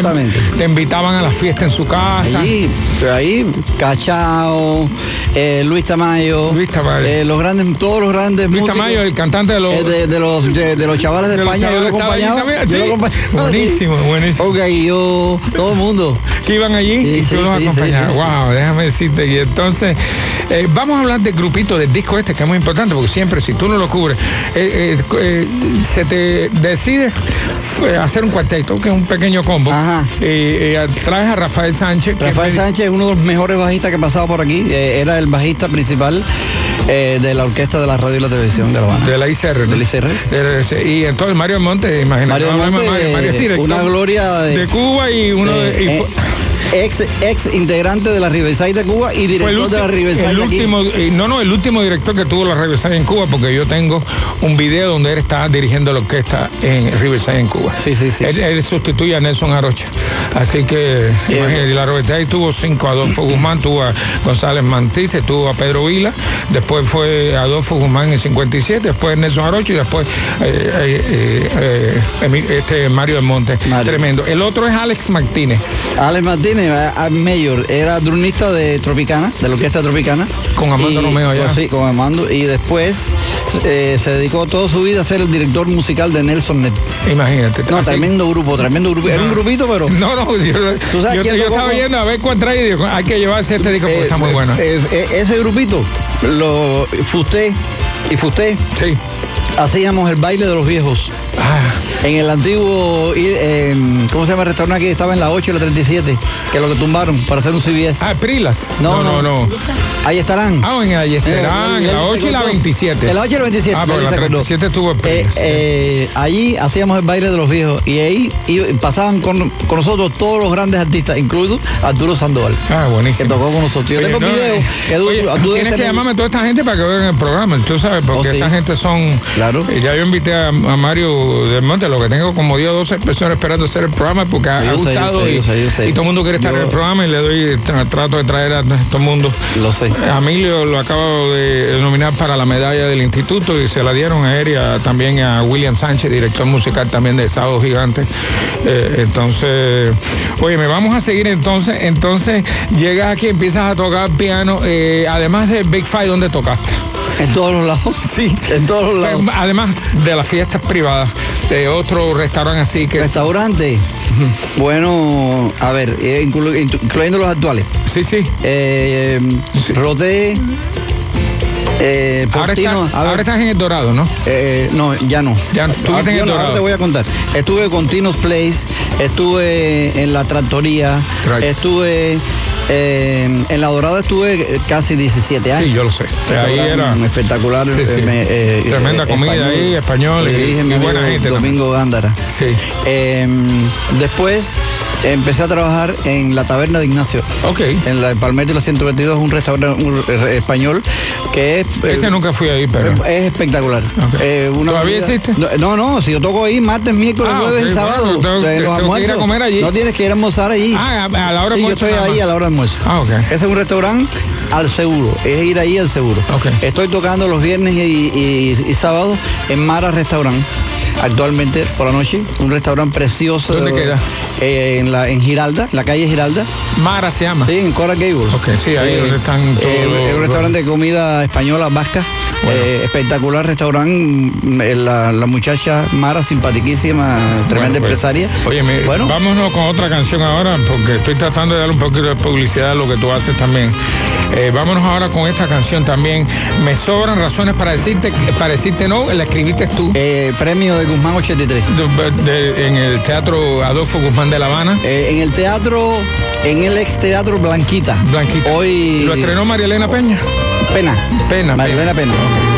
te invitaban a las fiestas en su casa.
Allí, ahí, Cachao, eh, Luis Tamayo,
Luis Tamayo.
eh, los grandes, todos los grandes
Luis
músicos,
Tamayo, el cantante de los...
eh, de, de los de, de los chavales de, España, yo lo
chavales, allí
yo lo
sí.
acompañaba. (laughs)
Buenísimo, buenísimo.
Ok, yo, todo el mundo.
que iban allí
Sí,
y tú
sí,
los
sí,
acompañabas. wow, déjame decirte. Y entonces, vamos a hablar del grupito, del disco este, que es muy importante, porque siempre, si tú no lo cubres, se te decide hacer un cuarteto, que es un pequeño combo.
Ajá.
Y, y traes a Rafael Sánchez.
Rafael Sánchez es uno de los mejores bajistas que ha pasado por aquí. eh, era el bajista principal eh, de la orquesta de la radio y la televisión de La Habana.
de la ICR. ¿no?
Del ICR.
De- y entonces Mario Monte, imagínate.
Mario
de
Monte,
Mario, Mario es
una gloria de-
de Cuba y uno de. y
Eh, ex, ex integrante de la Riverside de Cuba y
el,
director de la Riverside
el
de aquí.
último, eh, no, no, el último director que tuvo la Riverside en Cuba, porque yo tengo un video donde él está dirigiendo la orquesta en Riverside en Cuba.
Sí, sí, sí.
Él, él sustituye a Nelson Arocha. Así que, imagínate, la Riverside tuvo cinco, Adolfo Guzmán, tuvo a González Mantice, tuvo a Pedro Vila, después fue Adolfo Guzmán en 57, después Nelson Arocha y después eh, eh, este Mario del Monte.
Mario.
Tremendo. El otro es Alex Martínez.
Alex Martínez, a Mayor, era drunista de Tropicana, de la orquesta Tropicana.
Con Armando Romeo allá.
Sí, con Armando. Y después eh, se dedicó toda su vida a ser el director musical de Nelson Net.
Imagínate.
No,
Así-
tremendo grupo, tremendo grupo. Era un grupito, pero...
No, no, yo,
¿Tú sabes
yo,
quién
yo estaba viendo a ver cuál trae y hay que llevarse este disco porque
Eh,
está muy bueno.
eh, eh, ese grupito, lo Fusté y Fusté,
sí.
hacíamos el baile de los viejos.
Ah,
En el antiguo, eh, ¿cómo se llama el restaurante aquí? Estaba en la 8 y la 37, que lo que tumbaron para hacer un CBS.
ah, Prilas.
No,
no, no.
no. Ahí estarán.
Ah, en Ayesterán,
Eh,
en la
él
8
se
y la
acordó.
27.
En la 8 y la 27.
Ah, pero la
se acordó.
37 estuvo en
Eh,
Prilas.
eh, allí hacíamos el baile de los viejos y ahí y pasaban con, con nosotros todos los grandes artistas, incluido Arturo Sandoval.
Ah,
Que
buenísimo.
tocó con nosotros. Yo
Oye,
tengo
no,
videos
eh,
que
oye, tienes que llamarme a toda esta gente para que vean el programa, tú sabes, porque
Oh, sí.
esta gente son...
Claro.
Ya yo invité a, a Mario del Monte, lo que tengo como 10 o 12 personas esperando hacer el programa porque ha,
Yo
gustado
sé,
y,
yo sé, yo sé.
y todo el mundo quiere estar en el programa y le doy, tra- trato de traer a todo el mundo.
Lo sé.
Emilio lo acabo de nominar para la medalla del instituto y se la dieron a él y a- también a William Sánchez, director musical también de Sábado Gigante. Eh, entonces, oye, me vamos a seguir entonces. Entonces, llegas aquí, empiezas a tocar piano. eh, además del Big Five, ¿dónde tocaste?
En todos los lados. Sí, en todos los lados.
Además de las fiestas privadas, de otro restaurante así que...
Restaurante. Bueno, a ver, eh, inclu- inclu- incluyendo los actuales.
Sí, sí.
Eh, Roté. Eh,
Ahora,
Portino,
estás- ahora en el Dorado, ¿no?
eh, no, ya no.
Ya
Ahora,
en el
ahora
Dorado.
te voy a contar. Estuve con Tino's Place, estuve en la Tractoría,
Right.
estuve eh, en la Dorada estuve casi 17 años.
Sí, yo lo sé. Ahí era...
Un espectacular.
Sí, sí.
eh, me- eh,
Tremenda
eh,
comida ahí, español, y- y buena gente.
Domingo Gándara.
Sí.
Eh, después empecé a trabajar en la taberna de Ignacio.
Ok.
En la Palmetto y la 122, un restaurante un, eh, español que es.
Ese
eh,
nunca fui ahí, pero...
es espectacular. Eh, una
¿Todavía
comida-
existe?
No, No, si yo toco ahí martes, miércoles,
Ah,
jueves y sábado.
bueno, tengo-
los
tengo que ir a comer allí.
No tienes que ir a almorzar allí.
Ah, a, la hora
Sí, yo estoy ahí a la hora de almuerzo.
Ah, ok.
Ese es un restaurante al seguro, es ir ahí al seguro.
Ok.
Estoy tocando los viernes y, y, y sábados en Mara Restaurant. Actualmente por la noche, un restaurante precioso.
¿Dónde queda?
Eh, en la en Giralda, en la calle Giralda.
Mara se llama.
Sí, en Coral Gables.
Ok, sí, ahí donde están todos
eh,
los-
un restaurante de comida española vasca.
Bueno.
Eh, espectacular restaurante. mm, eh, La, la muchacha Mara, simpaticísima, tremenda
Bueno, pues,
empresaria.
Oye,
bueno,
vámonos con otra canción ahora, porque estoy tratando de dar un poquito de publicidad a lo que tú haces también. Eh, vámonos ahora con esta canción también. Me sobran razones para decirte, para decirte no, la escribiste tú.
eh, premio de Guzmán 83.
de- de- en el Teatro Adolfo Guzmán de La Habana.
En el teatro, en el ex teatro Blanquita.
Blanquita.
Hoy.
¿Lo estrenó María Elena Peña?
Pena.
Pena.
Marilena Pena.
música,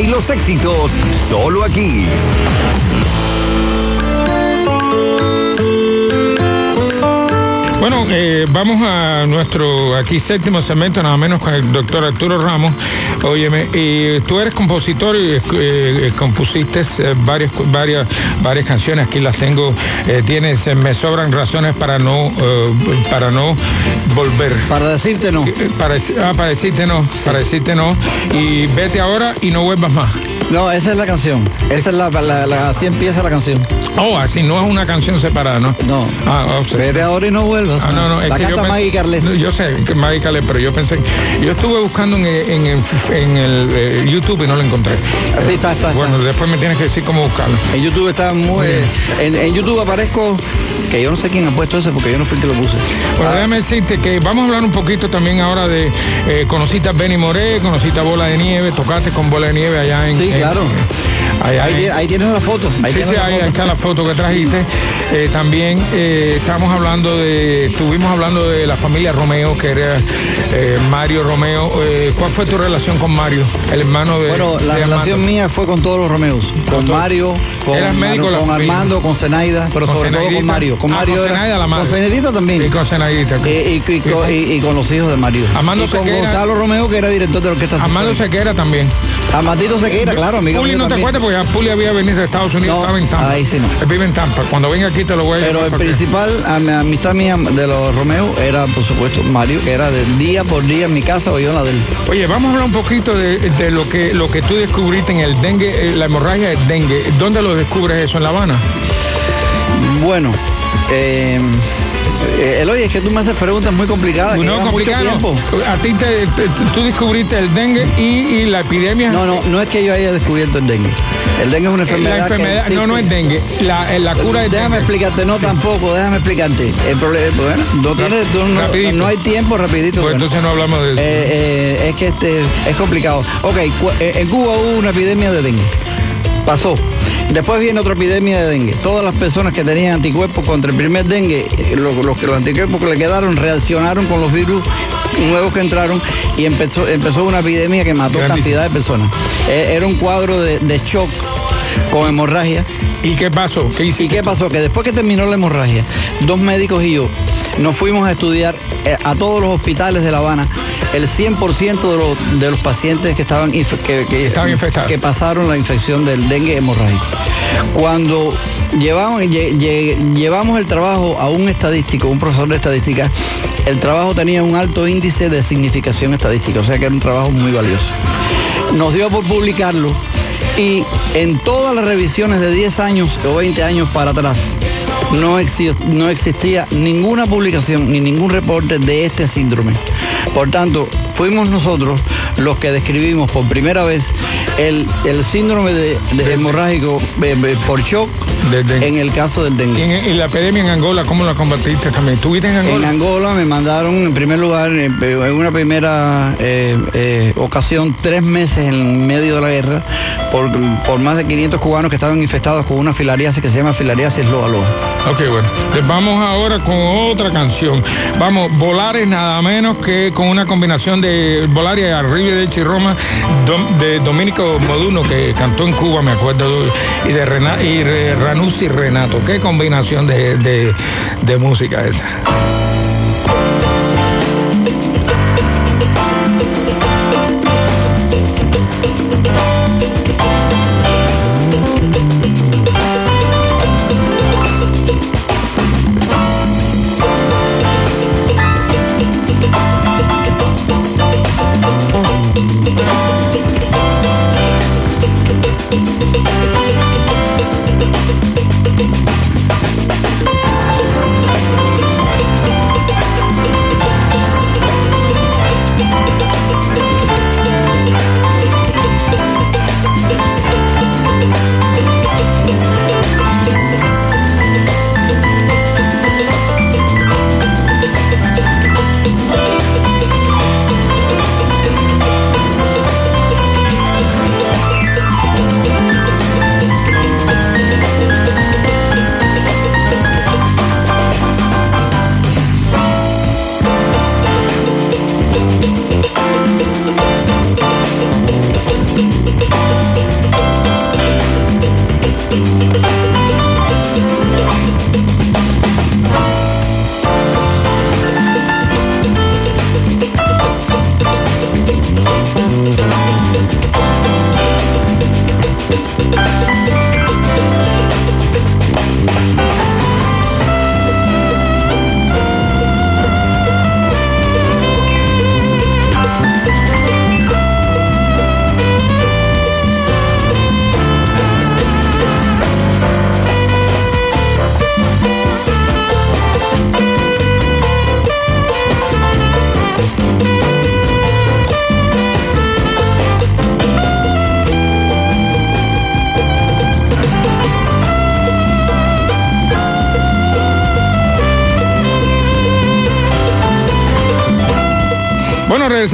y los éxitos, solo aquí.
Vamos a nuestro aquí séptimo segmento, nada menos con el doctor Arturo Ramos. Óyeme, y tú eres compositor y eh, compusiste eh, varias, varias, varias canciones. Aquí las tengo. Eh, tienes, eh, me sobran razones para no, eh, para no volver.
Para decirte no.
Eh, Para, ah, para decirte no, para decirte no. Y vete ahora y no vuelvas más.
No, esa es la canción. Esa es la, la- la- así empieza la canción.
Oh, así no es una canción separada, ¿no?
No.
Ah, o sea.
Vete ahora y no vuelvas.
Ah, no, no, es
la
que yo
canta
pens-
Maggie Carles.
Yo sé que Maggie Carles, pero yo pensé. Yo estuve buscando en, en, en- en el eh, YouTube y no lo encontré.
Así está, está, está.
Bueno, después me tienes que decir cómo buscarlo.
En YouTube está muy... En, en YouTube aparezco... Que yo no sé quién ha puesto eso porque yo no fui el que lo puse.
Bueno,
Ah,
déjame decirte que vamos a hablar un poquito también ahora de eh, conociste a Benny Moré, conociste a Bola de Nieve, tocaste con Bola de Nieve allá en.
Sí, claro. Ahí,
en-
tie- ahí tienes la foto. Ahí
sí, sí, ahí,
foto.
está la foto que trajiste. Eh, también eh, estamos hablando de, estuvimos hablando de la familia Romeo, que era eh, Mario Romeo. Eh, ¿Cuál fue tu relación con Mario, el hermano de
Bueno, la
de
relación
Armando?
mía fue con todos los Romeos. Con
todo-
Mario, con,
¿Eras médico
Manu-
la
con
familia?
Armando, con Zenaida, pero
Con
sobre todo con Mario. Con
Ah,
Mario
con
era-
Zenaida, la madre.
Con Zenaidita también.
Y con Zenaidita.
Y, y con, y- y con los hijos de Mario.
Armando
y con. Gonzalo Romeo, que era director de la orquesta.
Armando. Sequeira también.
Armandito Sequeira, claro, amigo. Mío
no te acuerdas porque había venido de Estados Unidos,
No,
estaba en Tampa.
ahí sí no.
Él vive en Tampa. Cuando venga aquí te lo voy a
Pero el principal am- amistad mía de los Romeo era, por supuesto, Mario, que era de día por día en mi casa o yo en la de él.
Oye, vamos a hablar un poquito de, de lo que lo que tú descubriste en el dengue, eh, la hemorragia del dengue. ¿Dónde lo descubres eso? ¿En La Habana?
Bueno, eh, eh, Eloy, es que tú me haces preguntas muy complicadas.
no, complicado. A ti te, te- tú descubriste el dengue y, y la epidemia.
No, no, no es que yo haya descubierto el dengue. El dengue es una enfermedad.
La
que
enfermedad, no, no es dengue. La, la cura
Déjame
dengue.
explicarte, no tampoco, déjame explicarte. El problema, bueno, no, tienes- no, no hay tiempo, rapidito.
Pues
bueno.
entonces no hablamos de eso.
Eh, eh, es que este es complicado. Ok, eh, en Cuba hubo una epidemia de dengue. Pasó. Después viene otra epidemia de dengue. Todas las personas que tenían anticuerpos contra el primer dengue, eh, lo- los, que los anticuerpos que le quedaron reaccionaron con los virus nuevos que entraron y empezó, empezó una epidemia que mató cantidad de personas. Eh, era un cuadro de, de shock con hemorragia.
¿Y qué pasó? ¿Qué
¿Y qué pasó? Que después que terminó la hemorragia, dos médicos y yo nos fuimos a estudiar eh, a todos los hospitales de La Habana el 100% de los, de los pacientes que estaban que, que-
Estaban infectados.
que pasaron la infección del dengue hemorrágico. Cuando llevamos, lle- lle- llevamos el trabajo a un estadístico, un profesor de estadística, el trabajo tenía un alto índice de significación estadística, o sea que era un trabajo muy valioso. Nos dio por publicarlo y en todas las revisiones de 10 años o 20 años para atrás no, no existía ninguna publicación ni ningún reporte de este síndrome. Por tanto, fuimos nosotros los que describimos por primera vez el, el síndrome de, de hemorrágico eh, eh, por shock en el caso del
¿Y,
dengue.
en- y la epidemia en Angola, cómo la combatiste también? ¿Tuviste en
En
Angola?
Angola me mandaron en primer lugar, en en una primera eh, eh, ocasión, tres meses en medio de la guerra por, por más de 500 cubanos que estaban infectados con una filariasis que se llama filariasis loa loa.
Ok, bueno. Pues vamos ahora con otra canción. Vamos, Volar es nada menos que con una combinación de Volar y Arrivederci Roma Dom- de Domenico Moduno que cantó en Cuba, me acuerdo, y de, Rena, y de Renato. Qué combinación de, de, de música esa.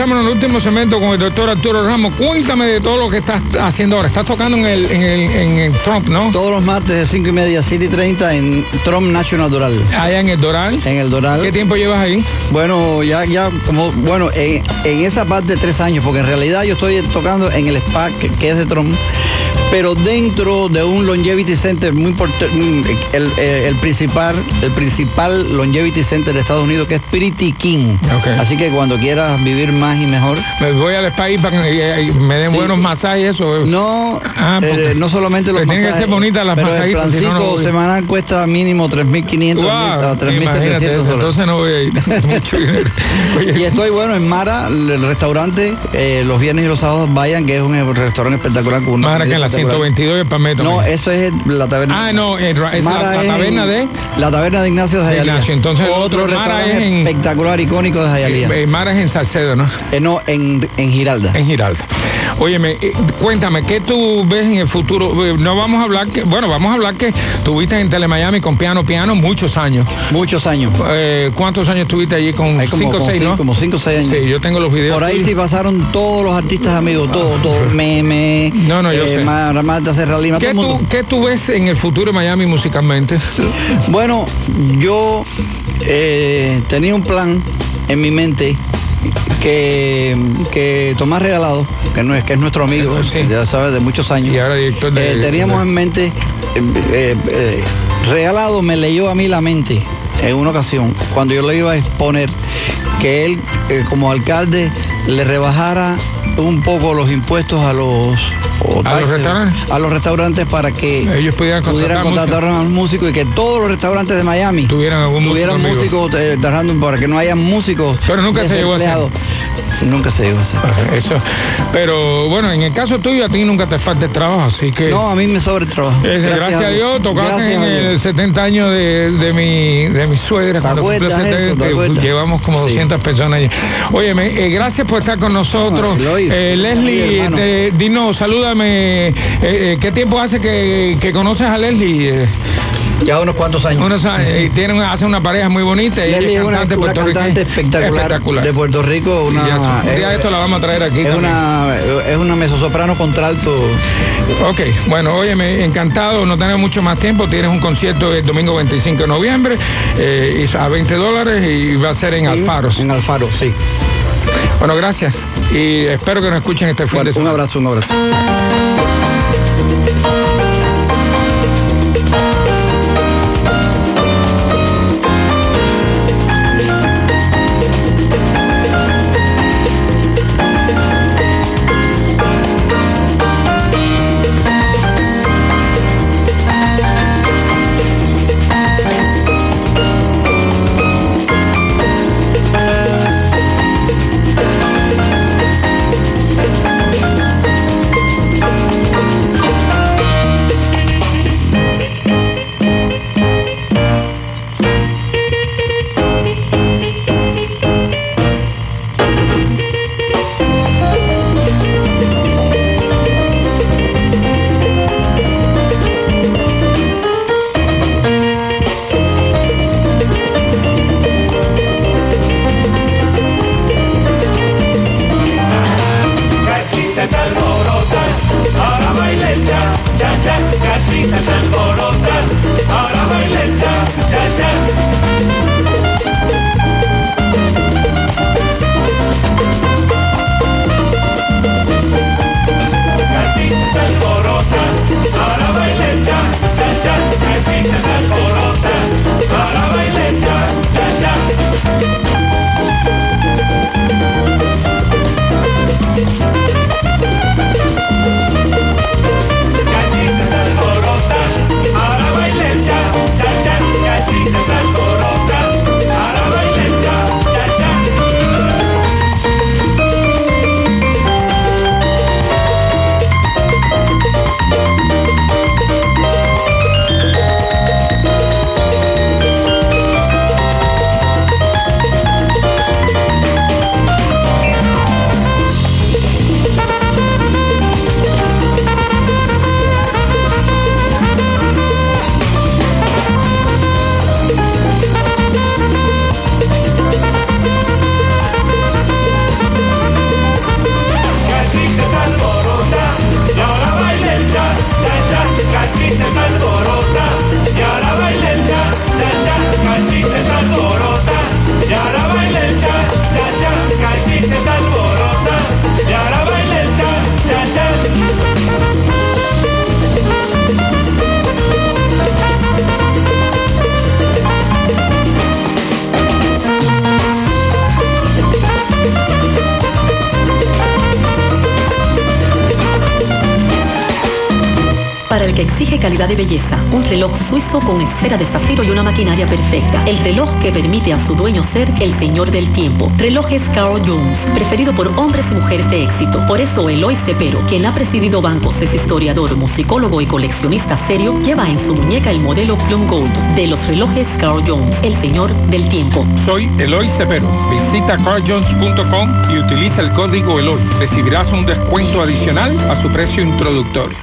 Regresamos en el último segmento con el doctor Arturo Ramos. Cuéntame de todo lo que estás haciendo ahora. Estás tocando en el, en el, en el Trump, ¿no?
Todos los martes de 5 y media, 7 y 30 en Trump National Doral.
Allá en el Doral.
En el Doral.
¿Qué tiempo llevas ahí?
Bueno, ya, ya, como, bueno, en, en esa parte de tres años, porque en realidad yo estoy tocando en el spa que, que es de Trump, pero dentro de un longevity center muy importante, el, el, el principal, el principal longevity center de Estados Unidos que es Pretty King.
Ok.
Así que cuando quieras vivir más y mejor.
Me voy al spa para que eh, me den
Sí.
buenos masajes eso.
No,
Ah,
eh, no solamente los
Pero tienen que
masajes,
ser bonitas las
pero el
masajitas, si no, no
plancito
voy.
semanal cuesta mínimo 3.500
Wow,
a
imagínate
3.700
eso,
dólares.
entonces no voy a ir. (laughs) Mucho dinero. Oye,
Y estoy bueno en Mara, el restaurante, eh, los viernes y los sábados vayan, que es un restaurante espectacular. Con
Mara que en la
espectacular.
122 y el Palmetto.
No, eso es la taberna.
Ah, no, es la- la- taberna de-
La taberna de Ignacio de Jayalía.
Ignacio, entonces el
otro
otro, Mara
restaurante
es en-
espectacular, icónico de Jayalía.
Eh, eh, Mara es en Salcedo, ¿no?
Eh, no, en, en Giralda.
En Giralda. Óyeme, eh, cuéntame, ¿qué tú ves en el futuro? Eh, No vamos a hablar que, bueno, vamos a hablar que tuviste en Telemiami con Piano Piano muchos años.
Muchos años.
Eh, ¿Cuántos años estuviste allí con 5 o
como
6,
cinco-
no?
como cinco o seis años.
Sí, yo tengo los videos.
Por ahí sí pasaron todos los artistas amigos, todos, todos. Meme,
No, no, yo sé.
Marta todo
¿Qué
mundo.
tú, ¿Qué tú ves en el futuro de Miami musicalmente?
Bueno, yo eh, tenía un plan en mi mente que, que Tomás Regalado, que no es que es nuestro amigo,
Sí.
ya sabes, de muchos años.
Y ahora director de...
Eh, teníamos
de-
en mente, eh, eh, Regalado me leyó a mí la mente en una ocasión, cuando yo le iba a exponer, que él como alcalde le rebajara un poco los impuestos a los o
¿A los restaurantes?
a los restaurantes para que
Ellos pudieran contratar
contratar a los músicos y que todos los restaurantes de Miami
Tuvieran algún músico
tuvieran músicos eh, para que no haya músicos
Pero nunca se llegó a hacer.
nunca se llegó a hacer
Eso. Pero bueno, en el caso tuyo, a ti nunca te falta el trabajo, así que...
no a mí me sobra el trabajo
gracias, a Dios, tocaste
Gracias
en
Dios.
el 70 años de, de mi de mi suegra.
¿Te
cuando cumplió
acuerdas
70,
eso?
Llevamos como
Sí.
200 personas allí. Óyeme, eh, gracias por estar con nosotros.
No,
Eh,
sí,
Leslie,
hermano.
este, dinos, salúdame. eh, eh, ¿Qué tiempo hace que, que conoces a Leslie? Eh,
ya unos cuantos años
unos años, y tienen, hacen una pareja muy bonita. ella
Leslie es
cantante
una cantante espectacular,
Espectacular.
de Puerto Rico una
ya, un día
es-
esto la vamos a traer aquí
es
también.
una es una mezzosoprano contralto
Ok, bueno, óyeme, encantado, no tenemos mucho más tiempo, tienes un concierto el domingo 25 de noviembre eh, a 20 dólares y va a ser en Alfaros.
en Alfaro sí
Bueno, gracias. Y espero que nos escuchen este fin de
un abrazo un abrazo
del tiempo. Relojes Carl Jones, preferido por hombres y mujeres de éxito. Por eso Eloy Cepero, quien ha presidido bancos, es historiador, musicólogo y coleccionista serio, lleva en su muñeca el modelo Plum Gold de los relojes Carl Jones, el señor del tiempo.
Soy Eloy Cepero. Visita carljones.com y utiliza el código Eloy. Recibirás un descuento adicional a su precio introductorio.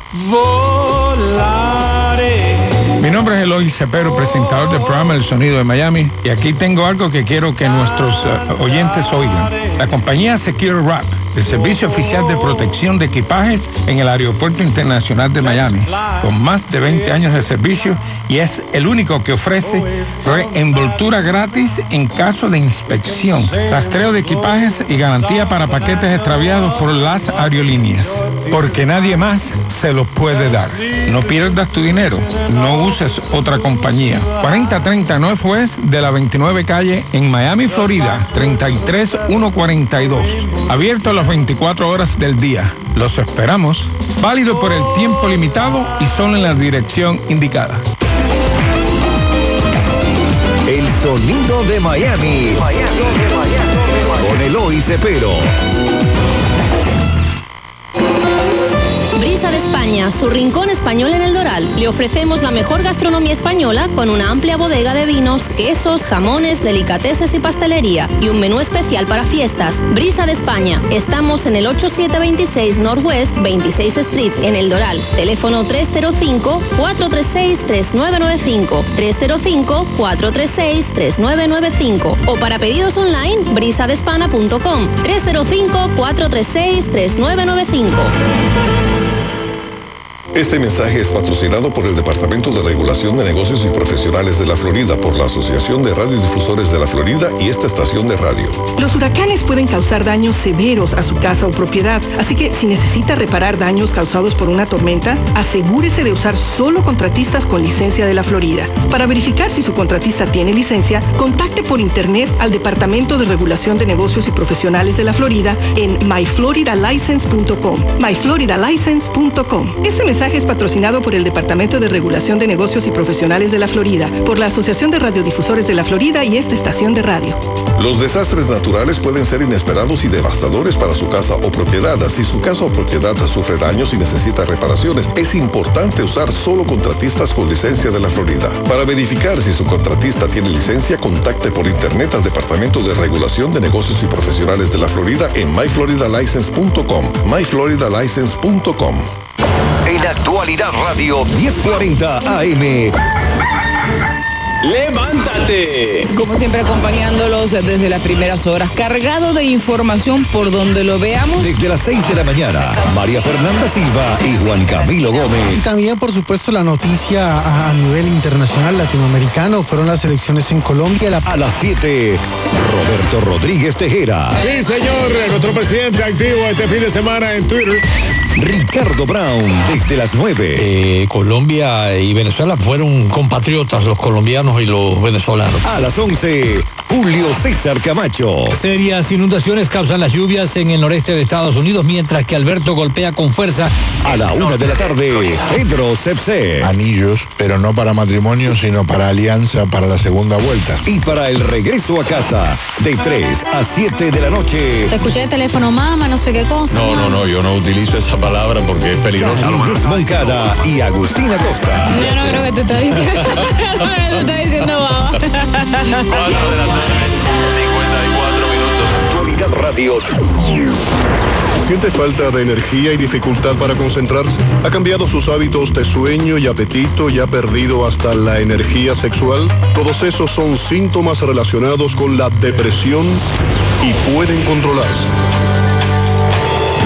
Mi nombre es Eloy Cepero, presentador del programa El Sonido de Miami, y aquí tengo algo que quiero que nuestros eh, oyentes oigan. La compañía Secure Wrap, el servicio oficial de protección de equipajes en el Aeropuerto Internacional de Miami, con más de 20 años de servicio y es el único que ofrece reenvoltura gratis en caso de inspección, rastreo de equipajes y garantía para paquetes extraviados por las aerolíneas, porque nadie más se los puede dar. No pierdas tu dinero, no uses otra compañía. 4030 Northwest de la 29 calle en Miami, Florida, 33142. Abierto las 24 horas del día. Los esperamos. Válido por el tiempo limitado y solo en la dirección indicada.
El sonido de Miami. Con Eloy Cepero.
Brisa de España, su rincón español en el Doral. Le ofrecemos la mejor gastronomía española con una amplia bodega de vinos, quesos, jamones, delicateces y pastelería y un menú especial para fiestas. Brisa de España. Estamos en el 8726 Northwest 26 Street en el Doral. Teléfono 305-436-3995. 305-436-3995. O para pedidos online, brisadespana.com. 305-436-3995.
Este mensaje es patrocinado por el Departamento de Regulación de Negocios y Profesionales de la Florida, por la Asociación de Radiodifusores de la Florida y esta estación de radio.
Los huracanes pueden causar daños severos a su casa o propiedad, así que si necesita reparar daños causados por una tormenta, asegúrese de usar solo contratistas con licencia de la Florida. Para verificar si su contratista tiene licencia, contacte por internet al Departamento de Regulación de Negocios y Profesionales de la Florida en myfloridalicense.com. myfloridalicense.com. Este mensaje es patrocinado por el Departamento de Regulación de Negocios y Profesionales de la Florida, por la Asociación de Radiodifusores de la Florida y esta estación de radio.
Los desastres naturales pueden ser inesperados y devastadores para su casa o propiedad. Si su casa o propiedad sufre daños y necesita reparaciones, es importante usar solo contratistas con licencia de la Florida. Para verificar si su contratista tiene licencia, contacte por internet al Departamento de Regulación de Negocios y Profesionales de la Florida en myfloridalicense.com. myfloridalicense.com.
En Actualidad Radio 1040 AM.
¡Levántate! Como siempre acompañándolos desde las primeras horas, cargado de información por donde lo veamos.
Desde las 6 de la mañana, María Fernanda Silva y Juan Camilo
Y
Gómez.
también, por supuesto, la noticia a, a nivel internacional latinoamericano fueron las elecciones en Colombia. La...
A las 7, Roberto Rodríguez Tejera.
Sí, señor, nuestro presidente activo este fin de semana en Twitter.
Ricardo Brown, desde las 9.
Eh, Colombia y Venezuela fueron compatriotas, los colombianos y los venezolanos.
A las 11, Julio César Camacho.
Serias inundaciones causan las lluvias en el noreste de Estados Unidos, mientras que Alberto golpea con fuerza.
A la una de la tarde, Pedro Cepse.
Anillos, pero no para matrimonio, sino para alianza para la segunda vuelta.
Y para el regreso a casa, de 3 a 7 de la noche.
Te escuché de teléfono, mamá, no sé qué cosa.
No, no, no, yo no utilizo esa palabra porque es peligrosa.
Moncada y Agustín Acosta.
Yo no creo que tú estás diciendo. (laughs) no creo que tú estás diciendo mamá.
Actualidad Radio.
¿Siente falta de energía y dificultad para concentrarse? ¿Ha cambiado sus hábitos de sueño y apetito y ha perdido hasta la energía sexual? Todos esos son síntomas relacionados con la depresión y pueden controlarse.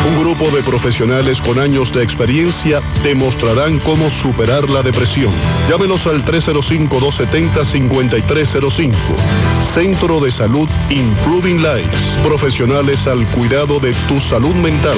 Un grupo de profesionales con años de experiencia demostrarán cómo superar la depresión. Llámenos al 305-270-5305. Centro de Salud Improving Lives. Profesionales al cuidado de tu salud mental.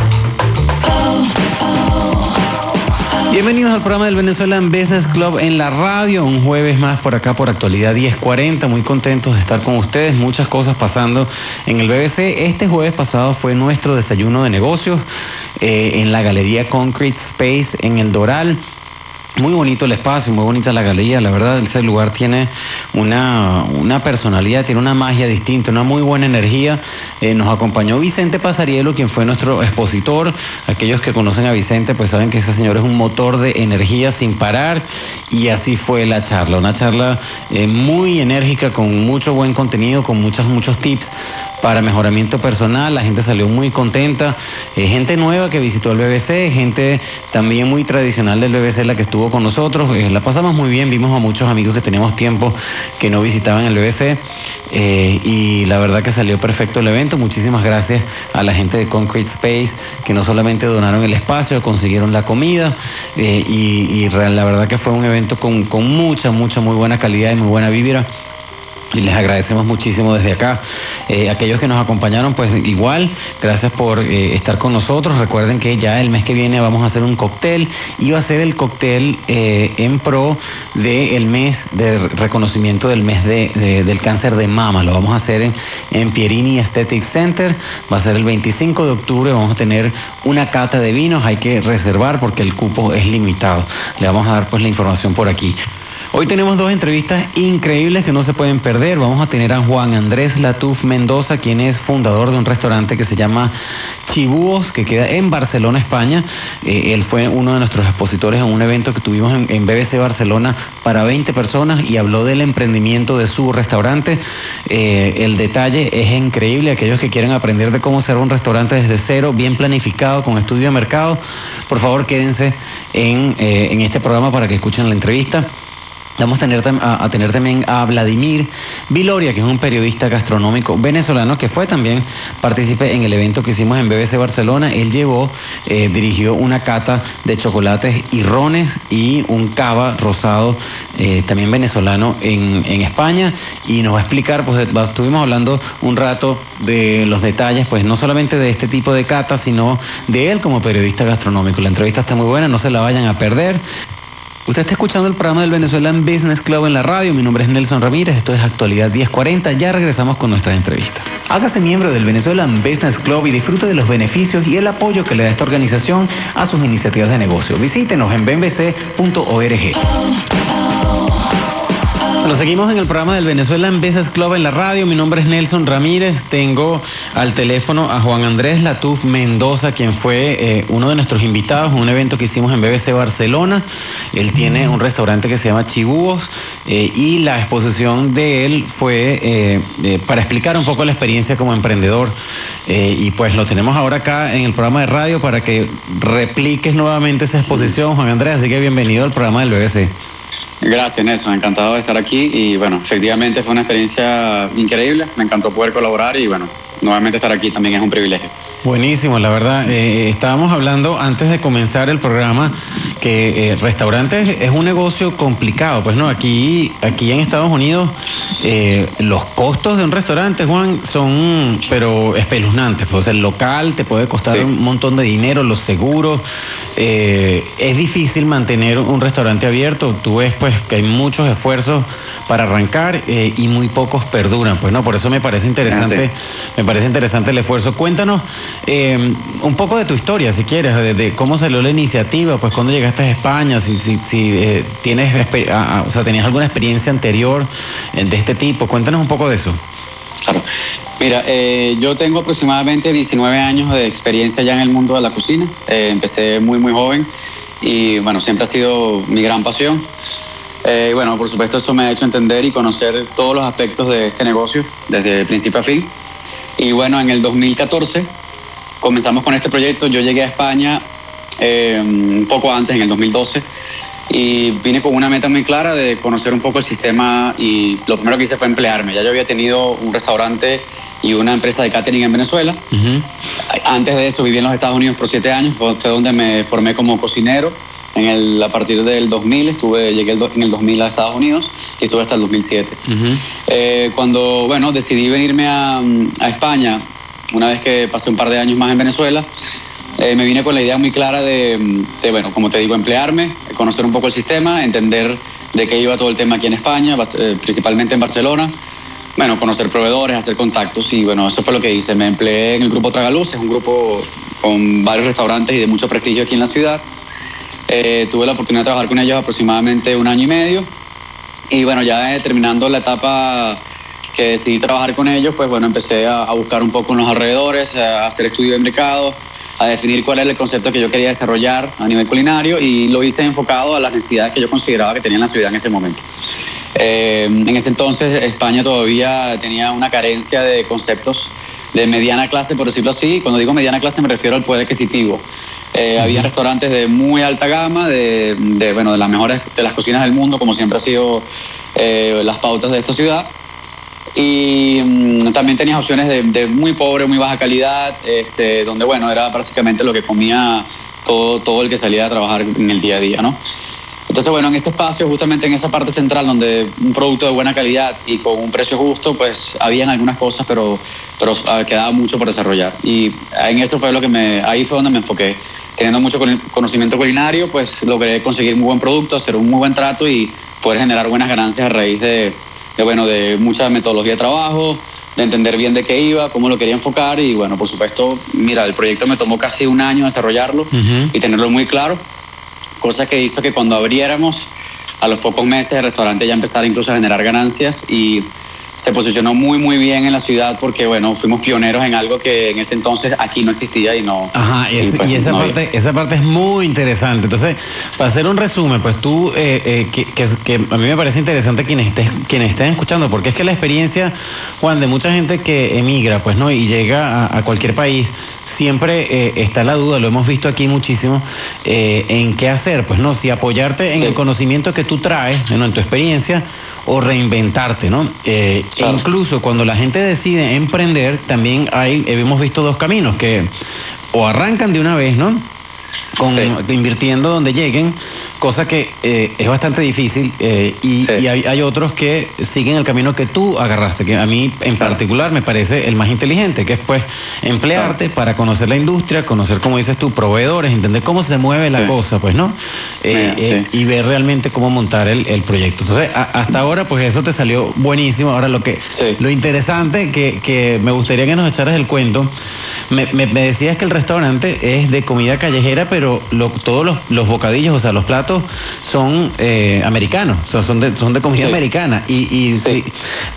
Bienvenidos al programa del Venezuelan Business Club en la radio, un jueves más por acá por actualidad 1040, muy contentos de estar con ustedes, muchas cosas pasando en el BBC. Este jueves pasado fue nuestro desayuno de negocios eh, en la Galería Concrete Space en el Doral. Muy bonito el espacio, muy bonita la galería, la verdad ese lugar tiene una, una personalidad, tiene una magia distinta, una muy buena energía. Eh, nos acompañó Vicente Pasarielo, quien fue nuestro expositor. Aquellos que conocen a Vicente pues saben que ese señor es un motor de energía sin parar y así fue la charla, una charla eh, muy enérgica, con mucho buen contenido, con muchos, muchos tips para mejoramiento personal, la gente salió muy contenta, eh, gente nueva que visitó el BBC, gente también muy tradicional del BBC la que estuvo con nosotros, eh, la pasamos muy bien, vimos a muchos amigos que teníamos tiempo que no visitaban el BBC eh, y la verdad que salió perfecto el evento, muchísimas gracias a la gente de Concrete Space que no solamente donaron el espacio, consiguieron la comida y, la verdad que fue un evento con, con mucha, mucha, muy buena calidad y muy buena vibra y les agradecemos muchísimo desde acá. Eh, aquellos que nos acompañaron, pues igual, gracias por eh, estar con nosotros. Recuerden que ya el mes que viene vamos a hacer un cóctel y va a ser el cóctel eh, en pro del mes de reconocimiento del mes de, del cáncer de mama. Lo vamos a hacer en, en Pierini Aesthetic Center. Va a ser el 25 de octubre. Vamos a tener una cata de vinos. Hay que reservar porque el cupo es limitado. Le vamos a dar pues la información por aquí. Hoy tenemos dos entrevistas increíbles que no se pueden perder. Vamos a tener a Juan Andrés Latuf Mendoza, quien es fundador de un restaurante que se llama Chibúos, que queda en Barcelona, España. Eh, él fue uno de nuestros expositores en un evento que tuvimos en, BBC Barcelona para 20 personas y habló del emprendimiento de su restaurante. Eh, el detalle es increíble. Aquellos que quieren aprender de cómo hacer un restaurante desde cero, bien planificado, con estudio de mercado, por favor quédense en, eh, en este programa para que escuchen la entrevista. Vamos a tener, a, tener también a Vladimir Viloria, que es un periodista gastronómico venezolano que fue también partícipe en el evento que hicimos en BBC Barcelona. Él llevó, eh, dirigió una cata de chocolates y rones y un cava rosado eh, también venezolano en, en, España y nos va a explicar, pues estuvimos hablando un rato de los detalles, pues no solamente de este tipo de cata, sino de él como periodista gastronómico. La entrevista está muy buena, no se la vayan a perder. Usted está escuchando el programa del Venezuelan Business Club en la radio. Mi nombre es Nelson Ramírez. Esto es Actualidad 1040. Ya regresamos con nuestra entrevista. Hágase miembro del Venezuelan Business Club y disfrute de los beneficios y el apoyo que le da esta organización a sus iniciativas de negocio. Visítenos en bbc.org. Bueno, seguimos en el programa del Venezuelan Business Club en la radio. Mi nombre es Nelson Ramírez. Tengo al teléfono a Juan Andrés Latuf Mendoza, quien fue eh, uno de nuestros invitados en un evento que hicimos en BBC Barcelona. Él tiene un restaurante que se llama Chibúos eh, y la exposición de él fue eh, para explicar un poco la experiencia como emprendedor. y pues lo tenemos ahora acá en el programa de radio para que repliques nuevamente esa exposición, Juan Andrés. Así que bienvenido al programa del BBC.
Gracias, Nelson. Encantado de estar aquí y bueno, efectivamente fue una experiencia increíble. Me encantó poder colaborar y bueno, nuevamente estar aquí también es un privilegio.
Buenísimo, la verdad. Eh, estábamos hablando antes de comenzar el programa que eh, restaurantes es un negocio complicado. Pues no, aquí, aquí en Estados Unidos eh, los costos de un restaurante, Juan, son pero espeluznantes. Pues el local te puede costar un montón de dinero, los seguros. es difícil mantener un restaurante abierto. Tú ves pues que hay muchos esfuerzos para arrancar y muy pocos perduran. Pues no, por eso me parece interesante, ah, me parece interesante el esfuerzo. Cuéntanos eh, un poco de tu historia, si quieres, de, cómo salió la iniciativa, pues cuando llegaste a España, si, si, si eh, tienes, o sea, tenías alguna experiencia anterior eh, de este tipo. Cuéntanos un poco de eso.
Claro. Mira, eh, yo tengo aproximadamente 19 años de experiencia ya en el mundo de la cocina. empecé muy, muy joven y, bueno, siempre ha sido mi gran pasión. y bueno, por supuesto eso me ha hecho entender y conocer todos los aspectos de este negocio desde principio a fin. Y bueno, en el 2014 comenzamos con este proyecto. Yo llegué a España eh, un poco antes, en el 2012, y vine con una meta muy clara de conocer un poco el sistema y lo primero que hice fue emplearme. Ya yo había tenido un restaurante y una empresa de catering en Venezuela. Antes de eso viví en los Estados Unidos por siete años, fue donde me formé como cocinero. En el, a partir del 2000, estuve, llegué en el 2000 a Estados Unidos y estuve hasta el 2007. Eh, cuando, bueno, decidí venirme a, a España una vez que pasé un par de años más en Venezuela, eh, me vine con la idea muy clara de, bueno, como te digo, emplearme, conocer un poco el sistema, entender de qué iba todo el tema aquí en España, eh, principalmente en Barcelona. Bueno, conocer proveedores, hacer contactos y bueno, eso fue lo que hice. Me empleé en el grupo Tragaluz, es un grupo con varios restaurantes y de mucho prestigio aquí en la ciudad. Eh, tuve la oportunidad de trabajar con ellos aproximadamente un año y medio. Y bueno, ya eh, terminando la etapa que decidí trabajar con ellos, pues bueno, empecé a, a buscar un poco en los alrededores, a hacer estudio de mercado, a definir cuál era el concepto que yo quería desarrollar a nivel culinario y lo hice enfocado a las necesidades que yo consideraba que tenía en la ciudad en ese momento. Eh, en ese entonces España todavía tenía una carencia de conceptos de mediana clase, por decirlo así. Cuando digo mediana clase me refiero al poder adquisitivo. Eh, Había restaurantes de muy alta gama, de, de, bueno, de las mejores de las cocinas del mundo, como siempre ha sido eh, las pautas de esta ciudad. Y mm, también tenías opciones de, muy pobre, muy baja calidad, este, donde bueno, era básicamente lo que comía todo, todo el que salía a trabajar en el día a día, ¿no? Entonces, bueno, en este espacio, justamente en esa parte central, donde un producto de buena calidad y con un precio justo, pues habían algunas cosas, pero, pero ah, quedaba mucho por desarrollar. Y en eso fue lo que me, ahí fue donde me enfoqué. Teniendo mucho cono- conocimiento culinario, pues logré conseguir muy buen producto, hacer un muy buen trato y poder generar buenas ganancias a raíz de, de, bueno, de mucha metodología de trabajo, de entender bien de qué iba, cómo lo quería enfocar y bueno, por supuesto, mira, el proyecto me tomó casi un año desarrollarlo y tenerlo muy claro cosa que hizo que cuando abriéramos, a los pocos meses el restaurante ya empezara incluso a generar ganancias y se posicionó muy muy bien en la ciudad porque bueno, fuimos pioneros en algo que en ese entonces aquí no existía y no...
Ajá, y, es-
pues,
y esa,
no había.
parte, esa parte es muy interesante. Entonces, para hacer un resumen, pues tú, eh, eh, que, que- que a mí me parece interesante quienes, estén- quienes estén escuchando, porque es que la experiencia, Juan, de mucha gente que emigra, pues, ¿no? Y llega a, a cualquier país, siempre eh, está la duda, lo hemos visto aquí muchísimo, eh, en qué hacer, pues, ¿no? Si apoyarte en el conocimiento que tú traes, ¿no? En tu experiencia, o reinventarte, ¿no? Eh, e incluso cuando la gente decide emprender, también hay, hemos visto dos caminos, que o arrancan de una vez, ¿no? Con, invirtiendo donde lleguen, cosa que eh, es bastante difícil eh, y, y hay, hay otros que siguen el camino que tú agarraste, que a mí en particular me parece el más inteligente, que es pues emplearte para conocer la industria, conocer, como dices tú, proveedores, entender cómo se mueve la cosa, pues, ¿no? Eh, eh, y ver realmente cómo montar el, el proyecto. Entonces, a- hasta ahora, pues eso te salió buenísimo. Ahora, lo que lo interesante que, que me gustaría que nos echaras el cuento, me, me- me decías que el restaurante es de comida callejera, pero lo- todos los, los bocadillos, o sea, los platos son eh, americanos, o sea, son de, son de comida
Sí.
americana. Y, y si,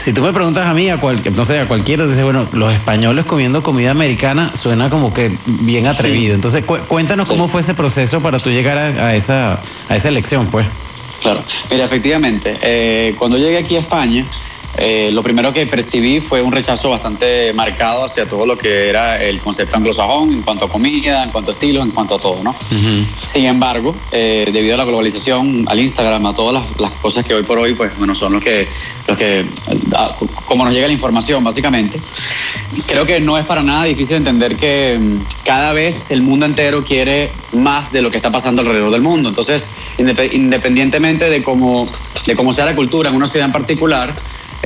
si tú me preguntas a mí, a cual, no sé, a cualquiera, dices, bueno, los españoles comiendo comida americana suena como que bien atrevido.
Sí.
Entonces, cu- cuéntanos cómo fue ese proceso para tú llegar a, a esa, a esa elección, pues.
Claro, mira, efectivamente, eh, cuando llegué aquí a España, eh, lo primero que percibí fue un rechazo bastante marcado hacia todo lo que era el concepto anglosajón en cuanto a comida, en cuanto a estilos, en cuanto a todo, ¿no? Sin embargo, eh, debido a la globalización, al Instagram, a todas las, las cosas que hoy por hoy, pues bueno, son los que, los que, ah, como nos llega la información, básicamente, creo que no es para nada difícil entender que mm, cada vez el mundo entero quiere más de lo que está pasando alrededor del mundo. Entonces, indep- independientemente de cómo, de cómo sea la cultura en una ciudad en particular,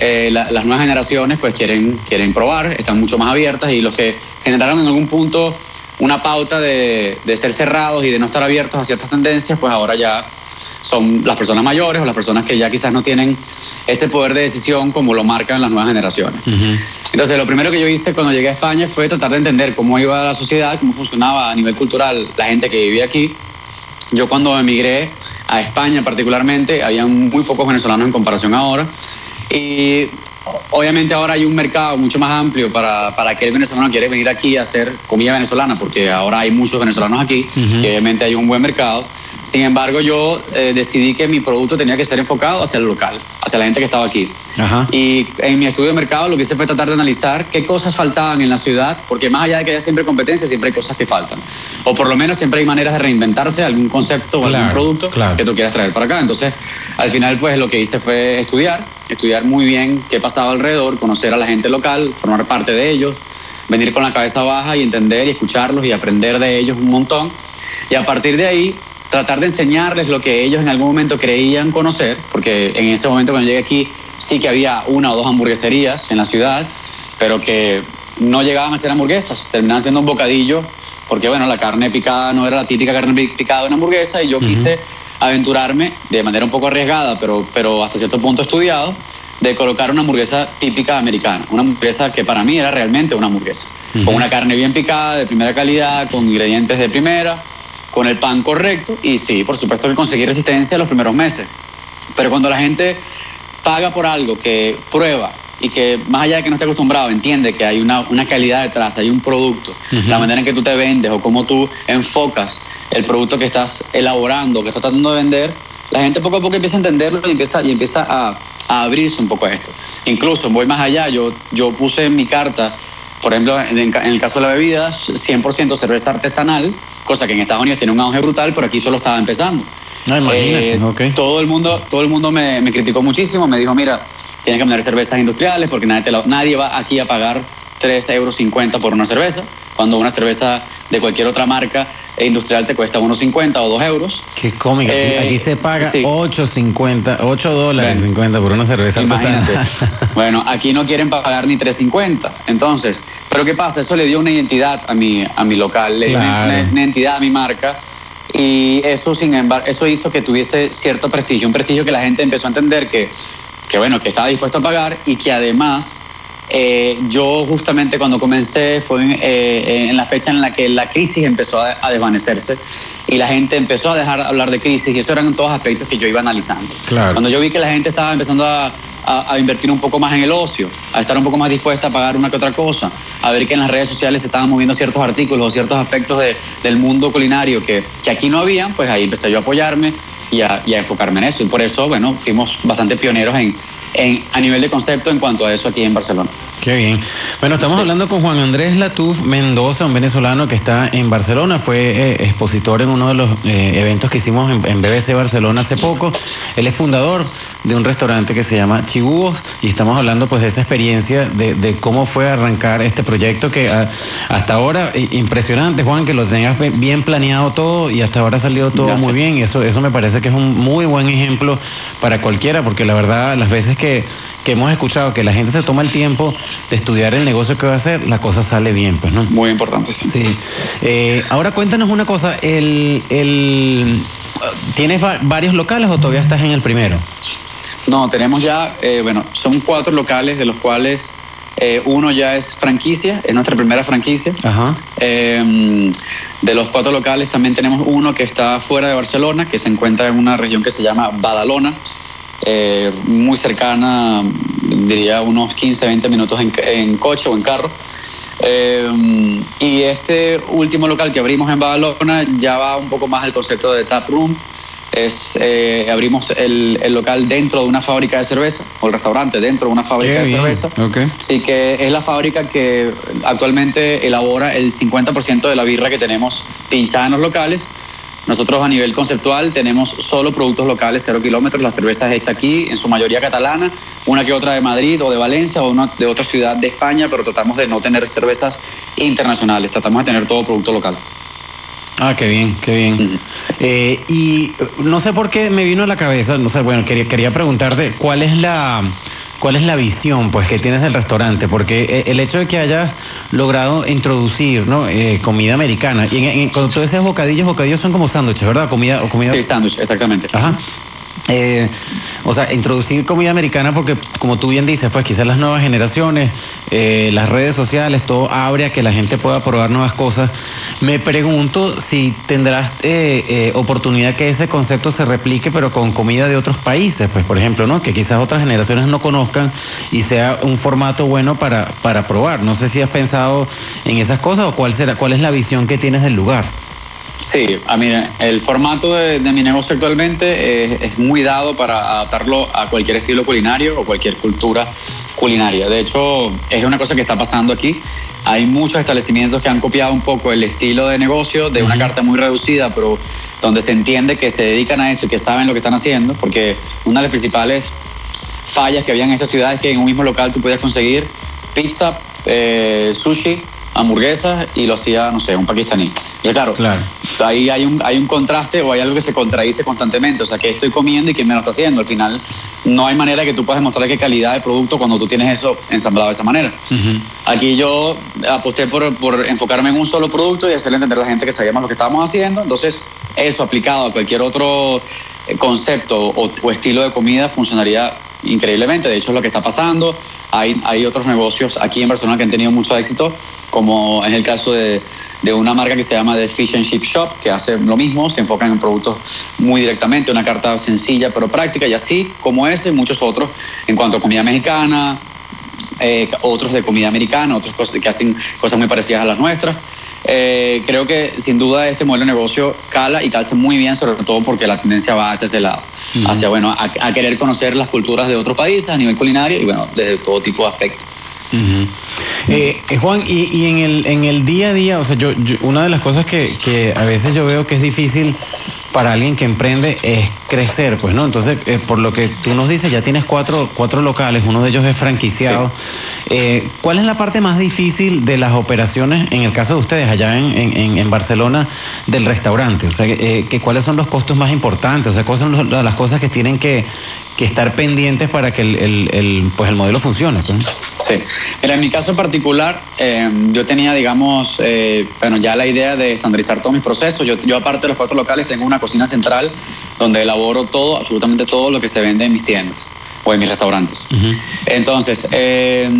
eh, la- las nuevas generaciones pues quieren, quieren probar, están mucho más abiertas y los que generaron en algún punto una pauta de, de ser cerrados y de no estar abiertos a ciertas tendencias, pues ahora ya son las personas mayores o las personas que ya quizás no tienen ese poder de decisión como lo marcan las nuevas generaciones. Entonces, lo primero que yo hice cuando llegué a España fue tratar de entender cómo iba la sociedad, cómo funcionaba a nivel cultural la gente que vivía aquí. Yo cuando emigré a España particularmente, había muy pocos venezolanos en comparación ahora. Y obviamente ahora hay un mercado mucho más amplio para, para aquel venezolano que quiere venir aquí a hacer comida venezolana, porque ahora hay muchos venezolanos aquí y obviamente hay un buen mercado. Sin embargo, yo eh, decidí que mi producto tenía que ser enfocado hacia el local, hacia la gente que estaba aquí. Y en mi estudio de mercado lo que hice fue tratar de analizar qué cosas faltaban en la ciudad, porque más allá de que haya siempre competencia, siempre hay cosas que faltan. O por lo menos siempre hay maneras de reinventarse algún concepto o algún
Claro,
producto que tú quieras traer para acá. Entonces, al final, pues lo que hice fue estudiar, estudiar muy bien qué pasaba alrededor, conocer a la gente local, formar parte de ellos, venir con la cabeza baja y entender y escucharlos y aprender de ellos un montón. Y a partir de ahí, tratar de enseñarles lo que ellos en algún momento creían conocer, porque en ese momento cuando llegué aquí sí que había una o dos hamburgueserías en la ciudad, pero que no llegaban a ser hamburguesas, terminaban siendo un bocadillo porque bueno, la carne picada no era la típica carne pi- picada de una hamburguesa y yo quise aventurarme de manera un poco arriesgada, pero, pero hasta cierto punto estudiado, de colocar una hamburguesa típica americana, una hamburguesa que para mí era realmente una hamburguesa, con una carne bien picada, de primera calidad, con ingredientes de primera, con el pan correcto y sí, por supuesto que conseguí resistencia los primeros meses. Pero cuando la gente paga por algo que prueba y que más allá de que no esté acostumbrado, entiende que hay una, una calidad detrás, hay un producto, la manera en que tú te vendes o cómo tú enfocas el producto que estás elaborando, que estás tratando de vender, la gente poco a poco empieza a entenderlo y empieza, y empieza a, a abrirse un poco a esto. Incluso voy más allá, yo, yo puse en mi carta, por ejemplo, en, en el caso de la bebida, 100% cerveza artesanal, cosa que en Estados Unidos tiene un auge brutal, pero aquí solo estaba empezando.
No, imagínate,
Eh,
ok.
Todo el mundo, todo el mundo me, me criticó muchísimo, me dijo, mira, tienes que vender cervezas industriales porque nadie, te la- nadie va aquí a pagar 3,50 euros por una cerveza, cuando una cerveza de cualquier otra marca eh, industrial te cuesta 1,50 o 2 euros.
Qué cómico. Aquí-
Eh,
Aquí se paga
sí.
8.50, 8 dólares 50 por una cerveza
Imagínate. (laughs) bueno, aquí no quieren pagar ni 3.50. Entonces, ¿pero qué pasa? Eso le dio una identidad a mi, a mi local, le dio una- una identidad a mi marca. Y eso, sin embargo, eso hizo que tuviese cierto prestigio, un prestigio que la gente empezó a entender que, que bueno, que estaba dispuesto a pagar y que además eh, yo justamente cuando comencé fue en, eh, en la fecha en la que la crisis empezó a, a desvanecerse y la gente empezó a dejar hablar de crisis y eso eran todos aspectos que yo iba analizando.
Claro.
Cuando yo vi que la gente estaba empezando a, a- a invertir un poco más en el ocio, a estar un poco más dispuesta a pagar una que otra cosa, a ver que en las redes sociales se estaban moviendo ciertos artículos o ciertos aspectos de- del mundo culinario que, que aquí no habían, pues ahí empecé yo a apoyarme y a, y a enfocarme en eso. Y por eso, bueno, fuimos bastante pioneros en, en, a nivel de concepto en cuanto a eso aquí en Barcelona.
Qué bien. Bueno, estamos hablando con Juan Andrés Latuf Mendoza, un venezolano que está en Barcelona. Fue eh, expositor en uno de los eh, eventos que hicimos en, en BBC Barcelona hace poco. Él es fundador de un restaurante que se llama Chibúos y estamos hablando pues de esa experiencia de, de cómo fue arrancar este proyecto que ah, hasta ahora i- impresionante, Juan, que lo tengas bien planeado todo y hasta ahora ha salido todo
Gracias.
muy bien. Y eso, eso me parece que es un muy buen ejemplo para cualquiera, porque la verdad, las veces que, que hemos escuchado que la gente se toma el tiempo de estudiar el negocio que va a hacer, la cosa sale bien, pues, ¿no?
Muy importante.
Sí. Eh, ahora cuéntanos una cosa, el, el, ¿tienes va- varios locales o todavía estás en el primero?
No, tenemos ya, eh, bueno, son cuatro locales de los cuales eh, uno ya es franquicia, es nuestra primera franquicia.
Ajá.
Eh, de los cuatro locales también tenemos uno que está fuera de Barcelona, que se encuentra en una región que se llama Badalona, eh, muy cercana, diría unos 15, 20 minutos en, en coche o en carro. Eh, y este último local que abrimos en Badalona ya va un poco más al concepto de tap room. Es, eh, abrimos el, el local dentro de una fábrica de cerveza, o el restaurante dentro de una fábrica
Qué
de
bien.
cerveza.
Ok.
Sí, que es la fábrica que actualmente elabora el 50% de la birra que tenemos pinchada en los locales. Nosotros a nivel conceptual tenemos solo productos locales, cero kilómetros, la cerveza es hecha aquí, en su mayoría catalana, una que otra de Madrid o de Valencia o una de otra ciudad de España, pero tratamos de no tener cervezas internacionales, tratamos de tener todo producto local.
Ah, qué bien, qué bien. Eh, y no sé por qué me vino a la cabeza, no sé, bueno, quería, quería preguntarte cuál es la cuál es la visión pues que tienes del restaurante, porque eh, el hecho de que hayas logrado introducir, ¿no? Eh, comida americana y en, en- cuando tú dices bocadillos, bocadillos son como sándwiches, ¿verdad? Comida o comida.
Sí, sándwich, exactamente.
Ajá. Eh, o sea, introducir comida americana porque, como tú bien dices, pues quizás las nuevas generaciones, eh, las redes sociales, todo abre a que la gente pueda probar nuevas cosas. Me pregunto si tendrás eh, eh, oportunidad que ese concepto se replique, pero con comida de otros países, pues por ejemplo, ¿no? Que quizás otras generaciones no conozcan y sea un formato bueno para, para probar. No sé si has pensado en esas cosas o cuál será, cuál es la visión que tienes del lugar.
Sí, a mí el formato de, de mi negocio actualmente es, es muy dado para adaptarlo a cualquier estilo culinario o cualquier cultura culinaria. De hecho, es una cosa que está pasando aquí. Hay muchos establecimientos que han copiado un poco el estilo de negocio de una carta muy reducida, pero donde se entiende que se dedican a eso y que saben lo que están haciendo, porque una de las principales fallas que había en esta ciudad es que en un mismo local tú podías conseguir pizza, eh, sushi, hamburguesas y lo hacía, no sé, un pakistaní. Y claro, ahí hay un, hay un contraste o hay algo que se contradice constantemente. O sea, que estoy comiendo y quién me lo está haciendo. Al final no hay manera que tú puedas demostrar qué calidad de producto cuando tú tienes eso ensamblado de esa manera. Aquí yo aposté por, por enfocarme en un solo producto y hacerle entender a la gente que sabíamos lo que estábamos haciendo. Entonces, eso aplicado a cualquier otro concepto o, estilo de comida funcionaría increíblemente. De hecho, es lo que está pasando. Hay, hay otros negocios aquí en Barcelona que han tenido mucho éxito, como es el caso de, de una marca que se llama The Fish and Chip Shop, que hace lo mismo, se enfocan en productos muy directamente, una carta sencilla pero práctica, y así como ese, muchos otros en cuanto a comida mexicana, eh, otros de comida americana, otros cosas que hacen cosas muy parecidas a las nuestras. Eh, creo que sin duda este modelo de negocio cala y calza muy bien, sobre todo porque la tendencia va hacia ese lado, hacia bueno, a, a querer conocer las culturas de otros países a nivel culinario y bueno, desde todo tipo de aspectos.
Eh, eh, Juan, y, y en, el, en el día a día, o sea, yo, yo- una de las cosas que, que a veces yo veo que es difícil para alguien que emprende es crecer, pues, ¿no? Entonces, eh, por lo que tú nos dices, ya tienes cuatro, cuatro locales, uno de ellos es franquiciado. Eh, ¿Cuál es la parte más difícil de las operaciones, en el caso de ustedes, allá en, en- en- en Barcelona, del restaurante? O sea, eh, que ¿cuáles son los costos más importantes? O sea, ¿cuáles son los- las cosas que tienen que, que estar pendientes para que el, el- el, pues, el modelo funcione? pues?
Sí. Mira, en mi caso particular, eh, yo tenía, digamos, eh, bueno, ya la idea de estandarizar todos mis procesos. Yo, yo, aparte de los cuatro locales, tengo una cocina central donde elaboro todo, absolutamente todo lo que se vende en mis tiendas o en mis restaurantes. Entonces, eh,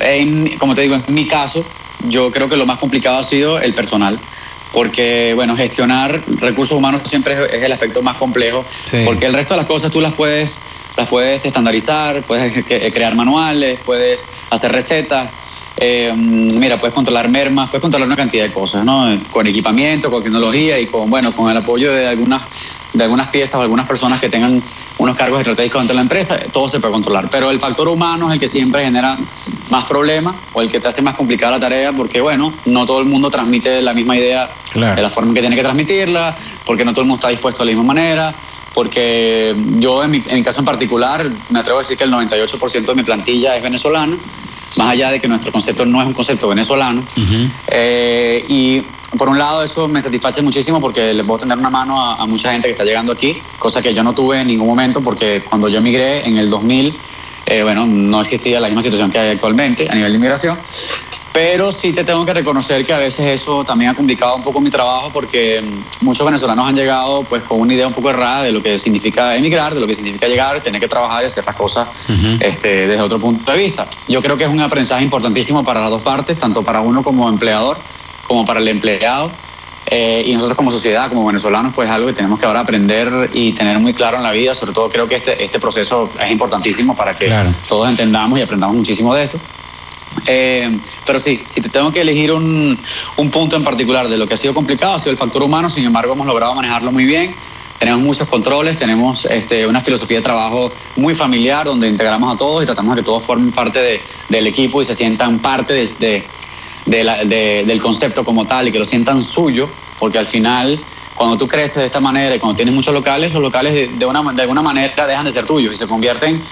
en- como te digo, en mi caso, yo creo que lo más complicado ha sido el personal. Porque, bueno, gestionar recursos humanos siempre es, el aspecto más complejo.
Sí.
Porque el resto de las cosas tú las puedes, las puedes estandarizar, puedes que- crear manuales, puedes hacer recetas. Eh, mira, puedes controlar mermas, puedes controlar una cantidad de cosas, ¿no? Con equipamiento, con tecnología y con, bueno, con el apoyo de algunas, de algunas piezas o algunas personas que tengan unos cargos estratégicos dentro de la empresa, todo se puede controlar. Pero el factor humano es el que siempre genera más problemas o el que te hace más complicada la tarea porque, bueno, no todo el mundo transmite la misma idea
Claro.
de la forma que tiene que transmitirla, porque no todo el mundo está dispuesto de la misma manera, porque yo en mi, en mi caso en particular me atrevo a decir que el 98% de mi plantilla es venezolana, más allá de que nuestro concepto no es un concepto venezolano. Eh, y por un lado eso me satisface muchísimo porque le puedo tender una mano a, a mucha gente que está llegando aquí, cosa que yo no tuve en ningún momento porque cuando yo emigré en el 2000, eh, bueno, no existía la misma situación que hay actualmente a nivel de inmigración. Pero sí te tengo que reconocer que a veces eso también ha complicado un poco mi trabajo porque mm, muchos venezolanos han llegado pues con una idea un poco errada de lo que significa emigrar, de lo que significa llegar, tener que trabajar y hacer las cosas este, desde otro punto de vista. Yo creo que es un aprendizaje importantísimo para las dos partes, tanto para uno como empleador, como para el empleado. Eh, y nosotros como sociedad, como venezolanos, pues es algo que tenemos que ahora aprender y tener muy claro en la vida. Sobre todo creo que este, este proceso es importantísimo para que todos entendamos y aprendamos muchísimo de esto. Eh, pero sí, si te tengo que elegir un, un punto en particular de lo que ha sido complicado, ha sido el factor humano, sin embargo hemos logrado manejarlo muy bien. Tenemos muchos controles, tenemos este, una filosofía de trabajo muy familiar donde integramos a todos y tratamos de que todos formen parte de- del equipo y se sientan parte de, de- de del concepto como tal y que lo sientan suyo, porque al final cuando tú creces de esta manera y cuando tienes muchos locales, los locales de una, de alguna manera dejan de ser tuyos y se convierten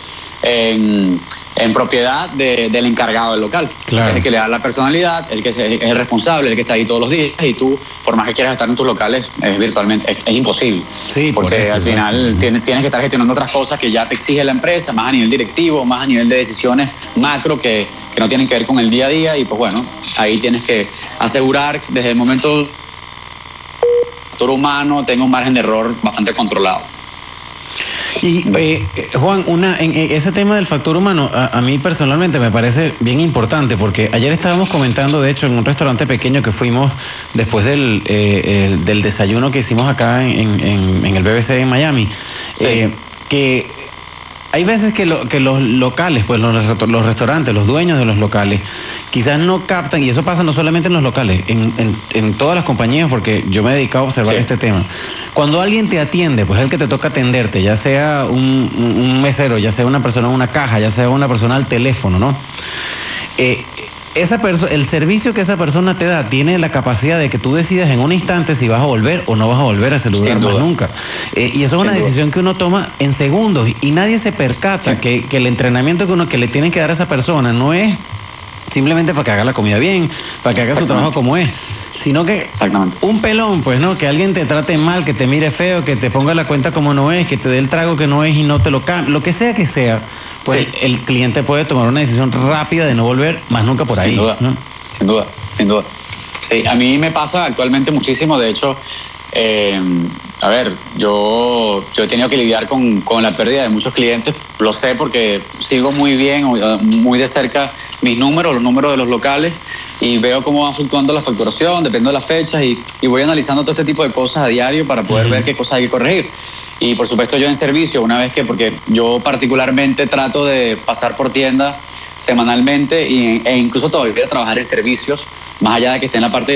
en, en propiedad de- del encargado del local.
Claro.
Es el que le da la personalidad, el que es el responsable, el que está ahí todos los días y tú, por más que quieras estar en tus locales, es virtualmente, es, es imposible.
Sí, por
porque
eso,
al final tienes, tienes que estar gestionando otras cosas que ya te exige la empresa, más a nivel directivo, más a nivel de decisiones macro que, que no tienen que ver con el día a día y pues bueno, ahí tienes que asegurar desde el momento humano tenga un margen de error bastante controlado.
Y eh, Juan, una, en, en ese tema del factor humano, a, a mí personalmente me parece bien importante porque ayer estábamos comentando, de hecho, en un restaurante pequeño que fuimos después del, eh, el- del desayuno que hicimos acá en, en- en el BBC en Miami, eh, que hay veces que, lo- que los locales, pues los, restaur- los restaurantes, los dueños de los locales, quizás no captan, y eso pasa no solamente en los locales, en, en- en todas las compañías, porque yo me he dedicado a observar este tema. Cuando alguien te atiende, pues es el que te toca atenderte, ya sea un, un- un mesero, ya sea una persona en una caja, ya sea una persona al teléfono, ¿no? Eh, esa el servicio que esa persona te da tiene la capacidad de que tú decidas en un instante si vas a volver o no vas a volver a ese lugar más nunca. Eh, y eso es una
Sin duda.
decisión que uno toma en segundos y nadie se percata que, que el entrenamiento que uno que le tienen que dar a esa persona no es simplemente para que haga la comida bien, para que haga su trabajo como es, sino que un pelón, pues no, que alguien te trate mal, que te mire feo, que te ponga la cuenta como no es, que te dé el trago que no es y no te lo cambie, lo que sea que sea, pues el cliente puede tomar una decisión rápida de no volver más nunca por ahí.
Sin duda,
¿no?
sin duda, sin duda. Sí, a mí me pasa actualmente muchísimo, de hecho, eh, a ver, yo, yo he tenido que lidiar con, con la pérdida de muchos clientes, lo sé porque sigo muy bien, o, muy de cerca mis números, los números de los locales, y veo cómo va fluctuando la facturación, dependiendo de las fechas, y, y voy analizando todo este tipo de cosas a diario para poder ver qué cosas hay que corregir. Y por supuesto yo en servicio, una vez que, porque yo particularmente trato de pasar por tienda semanalmente y- e incluso todavía trabajar en servicios, más allá de que esté en la parte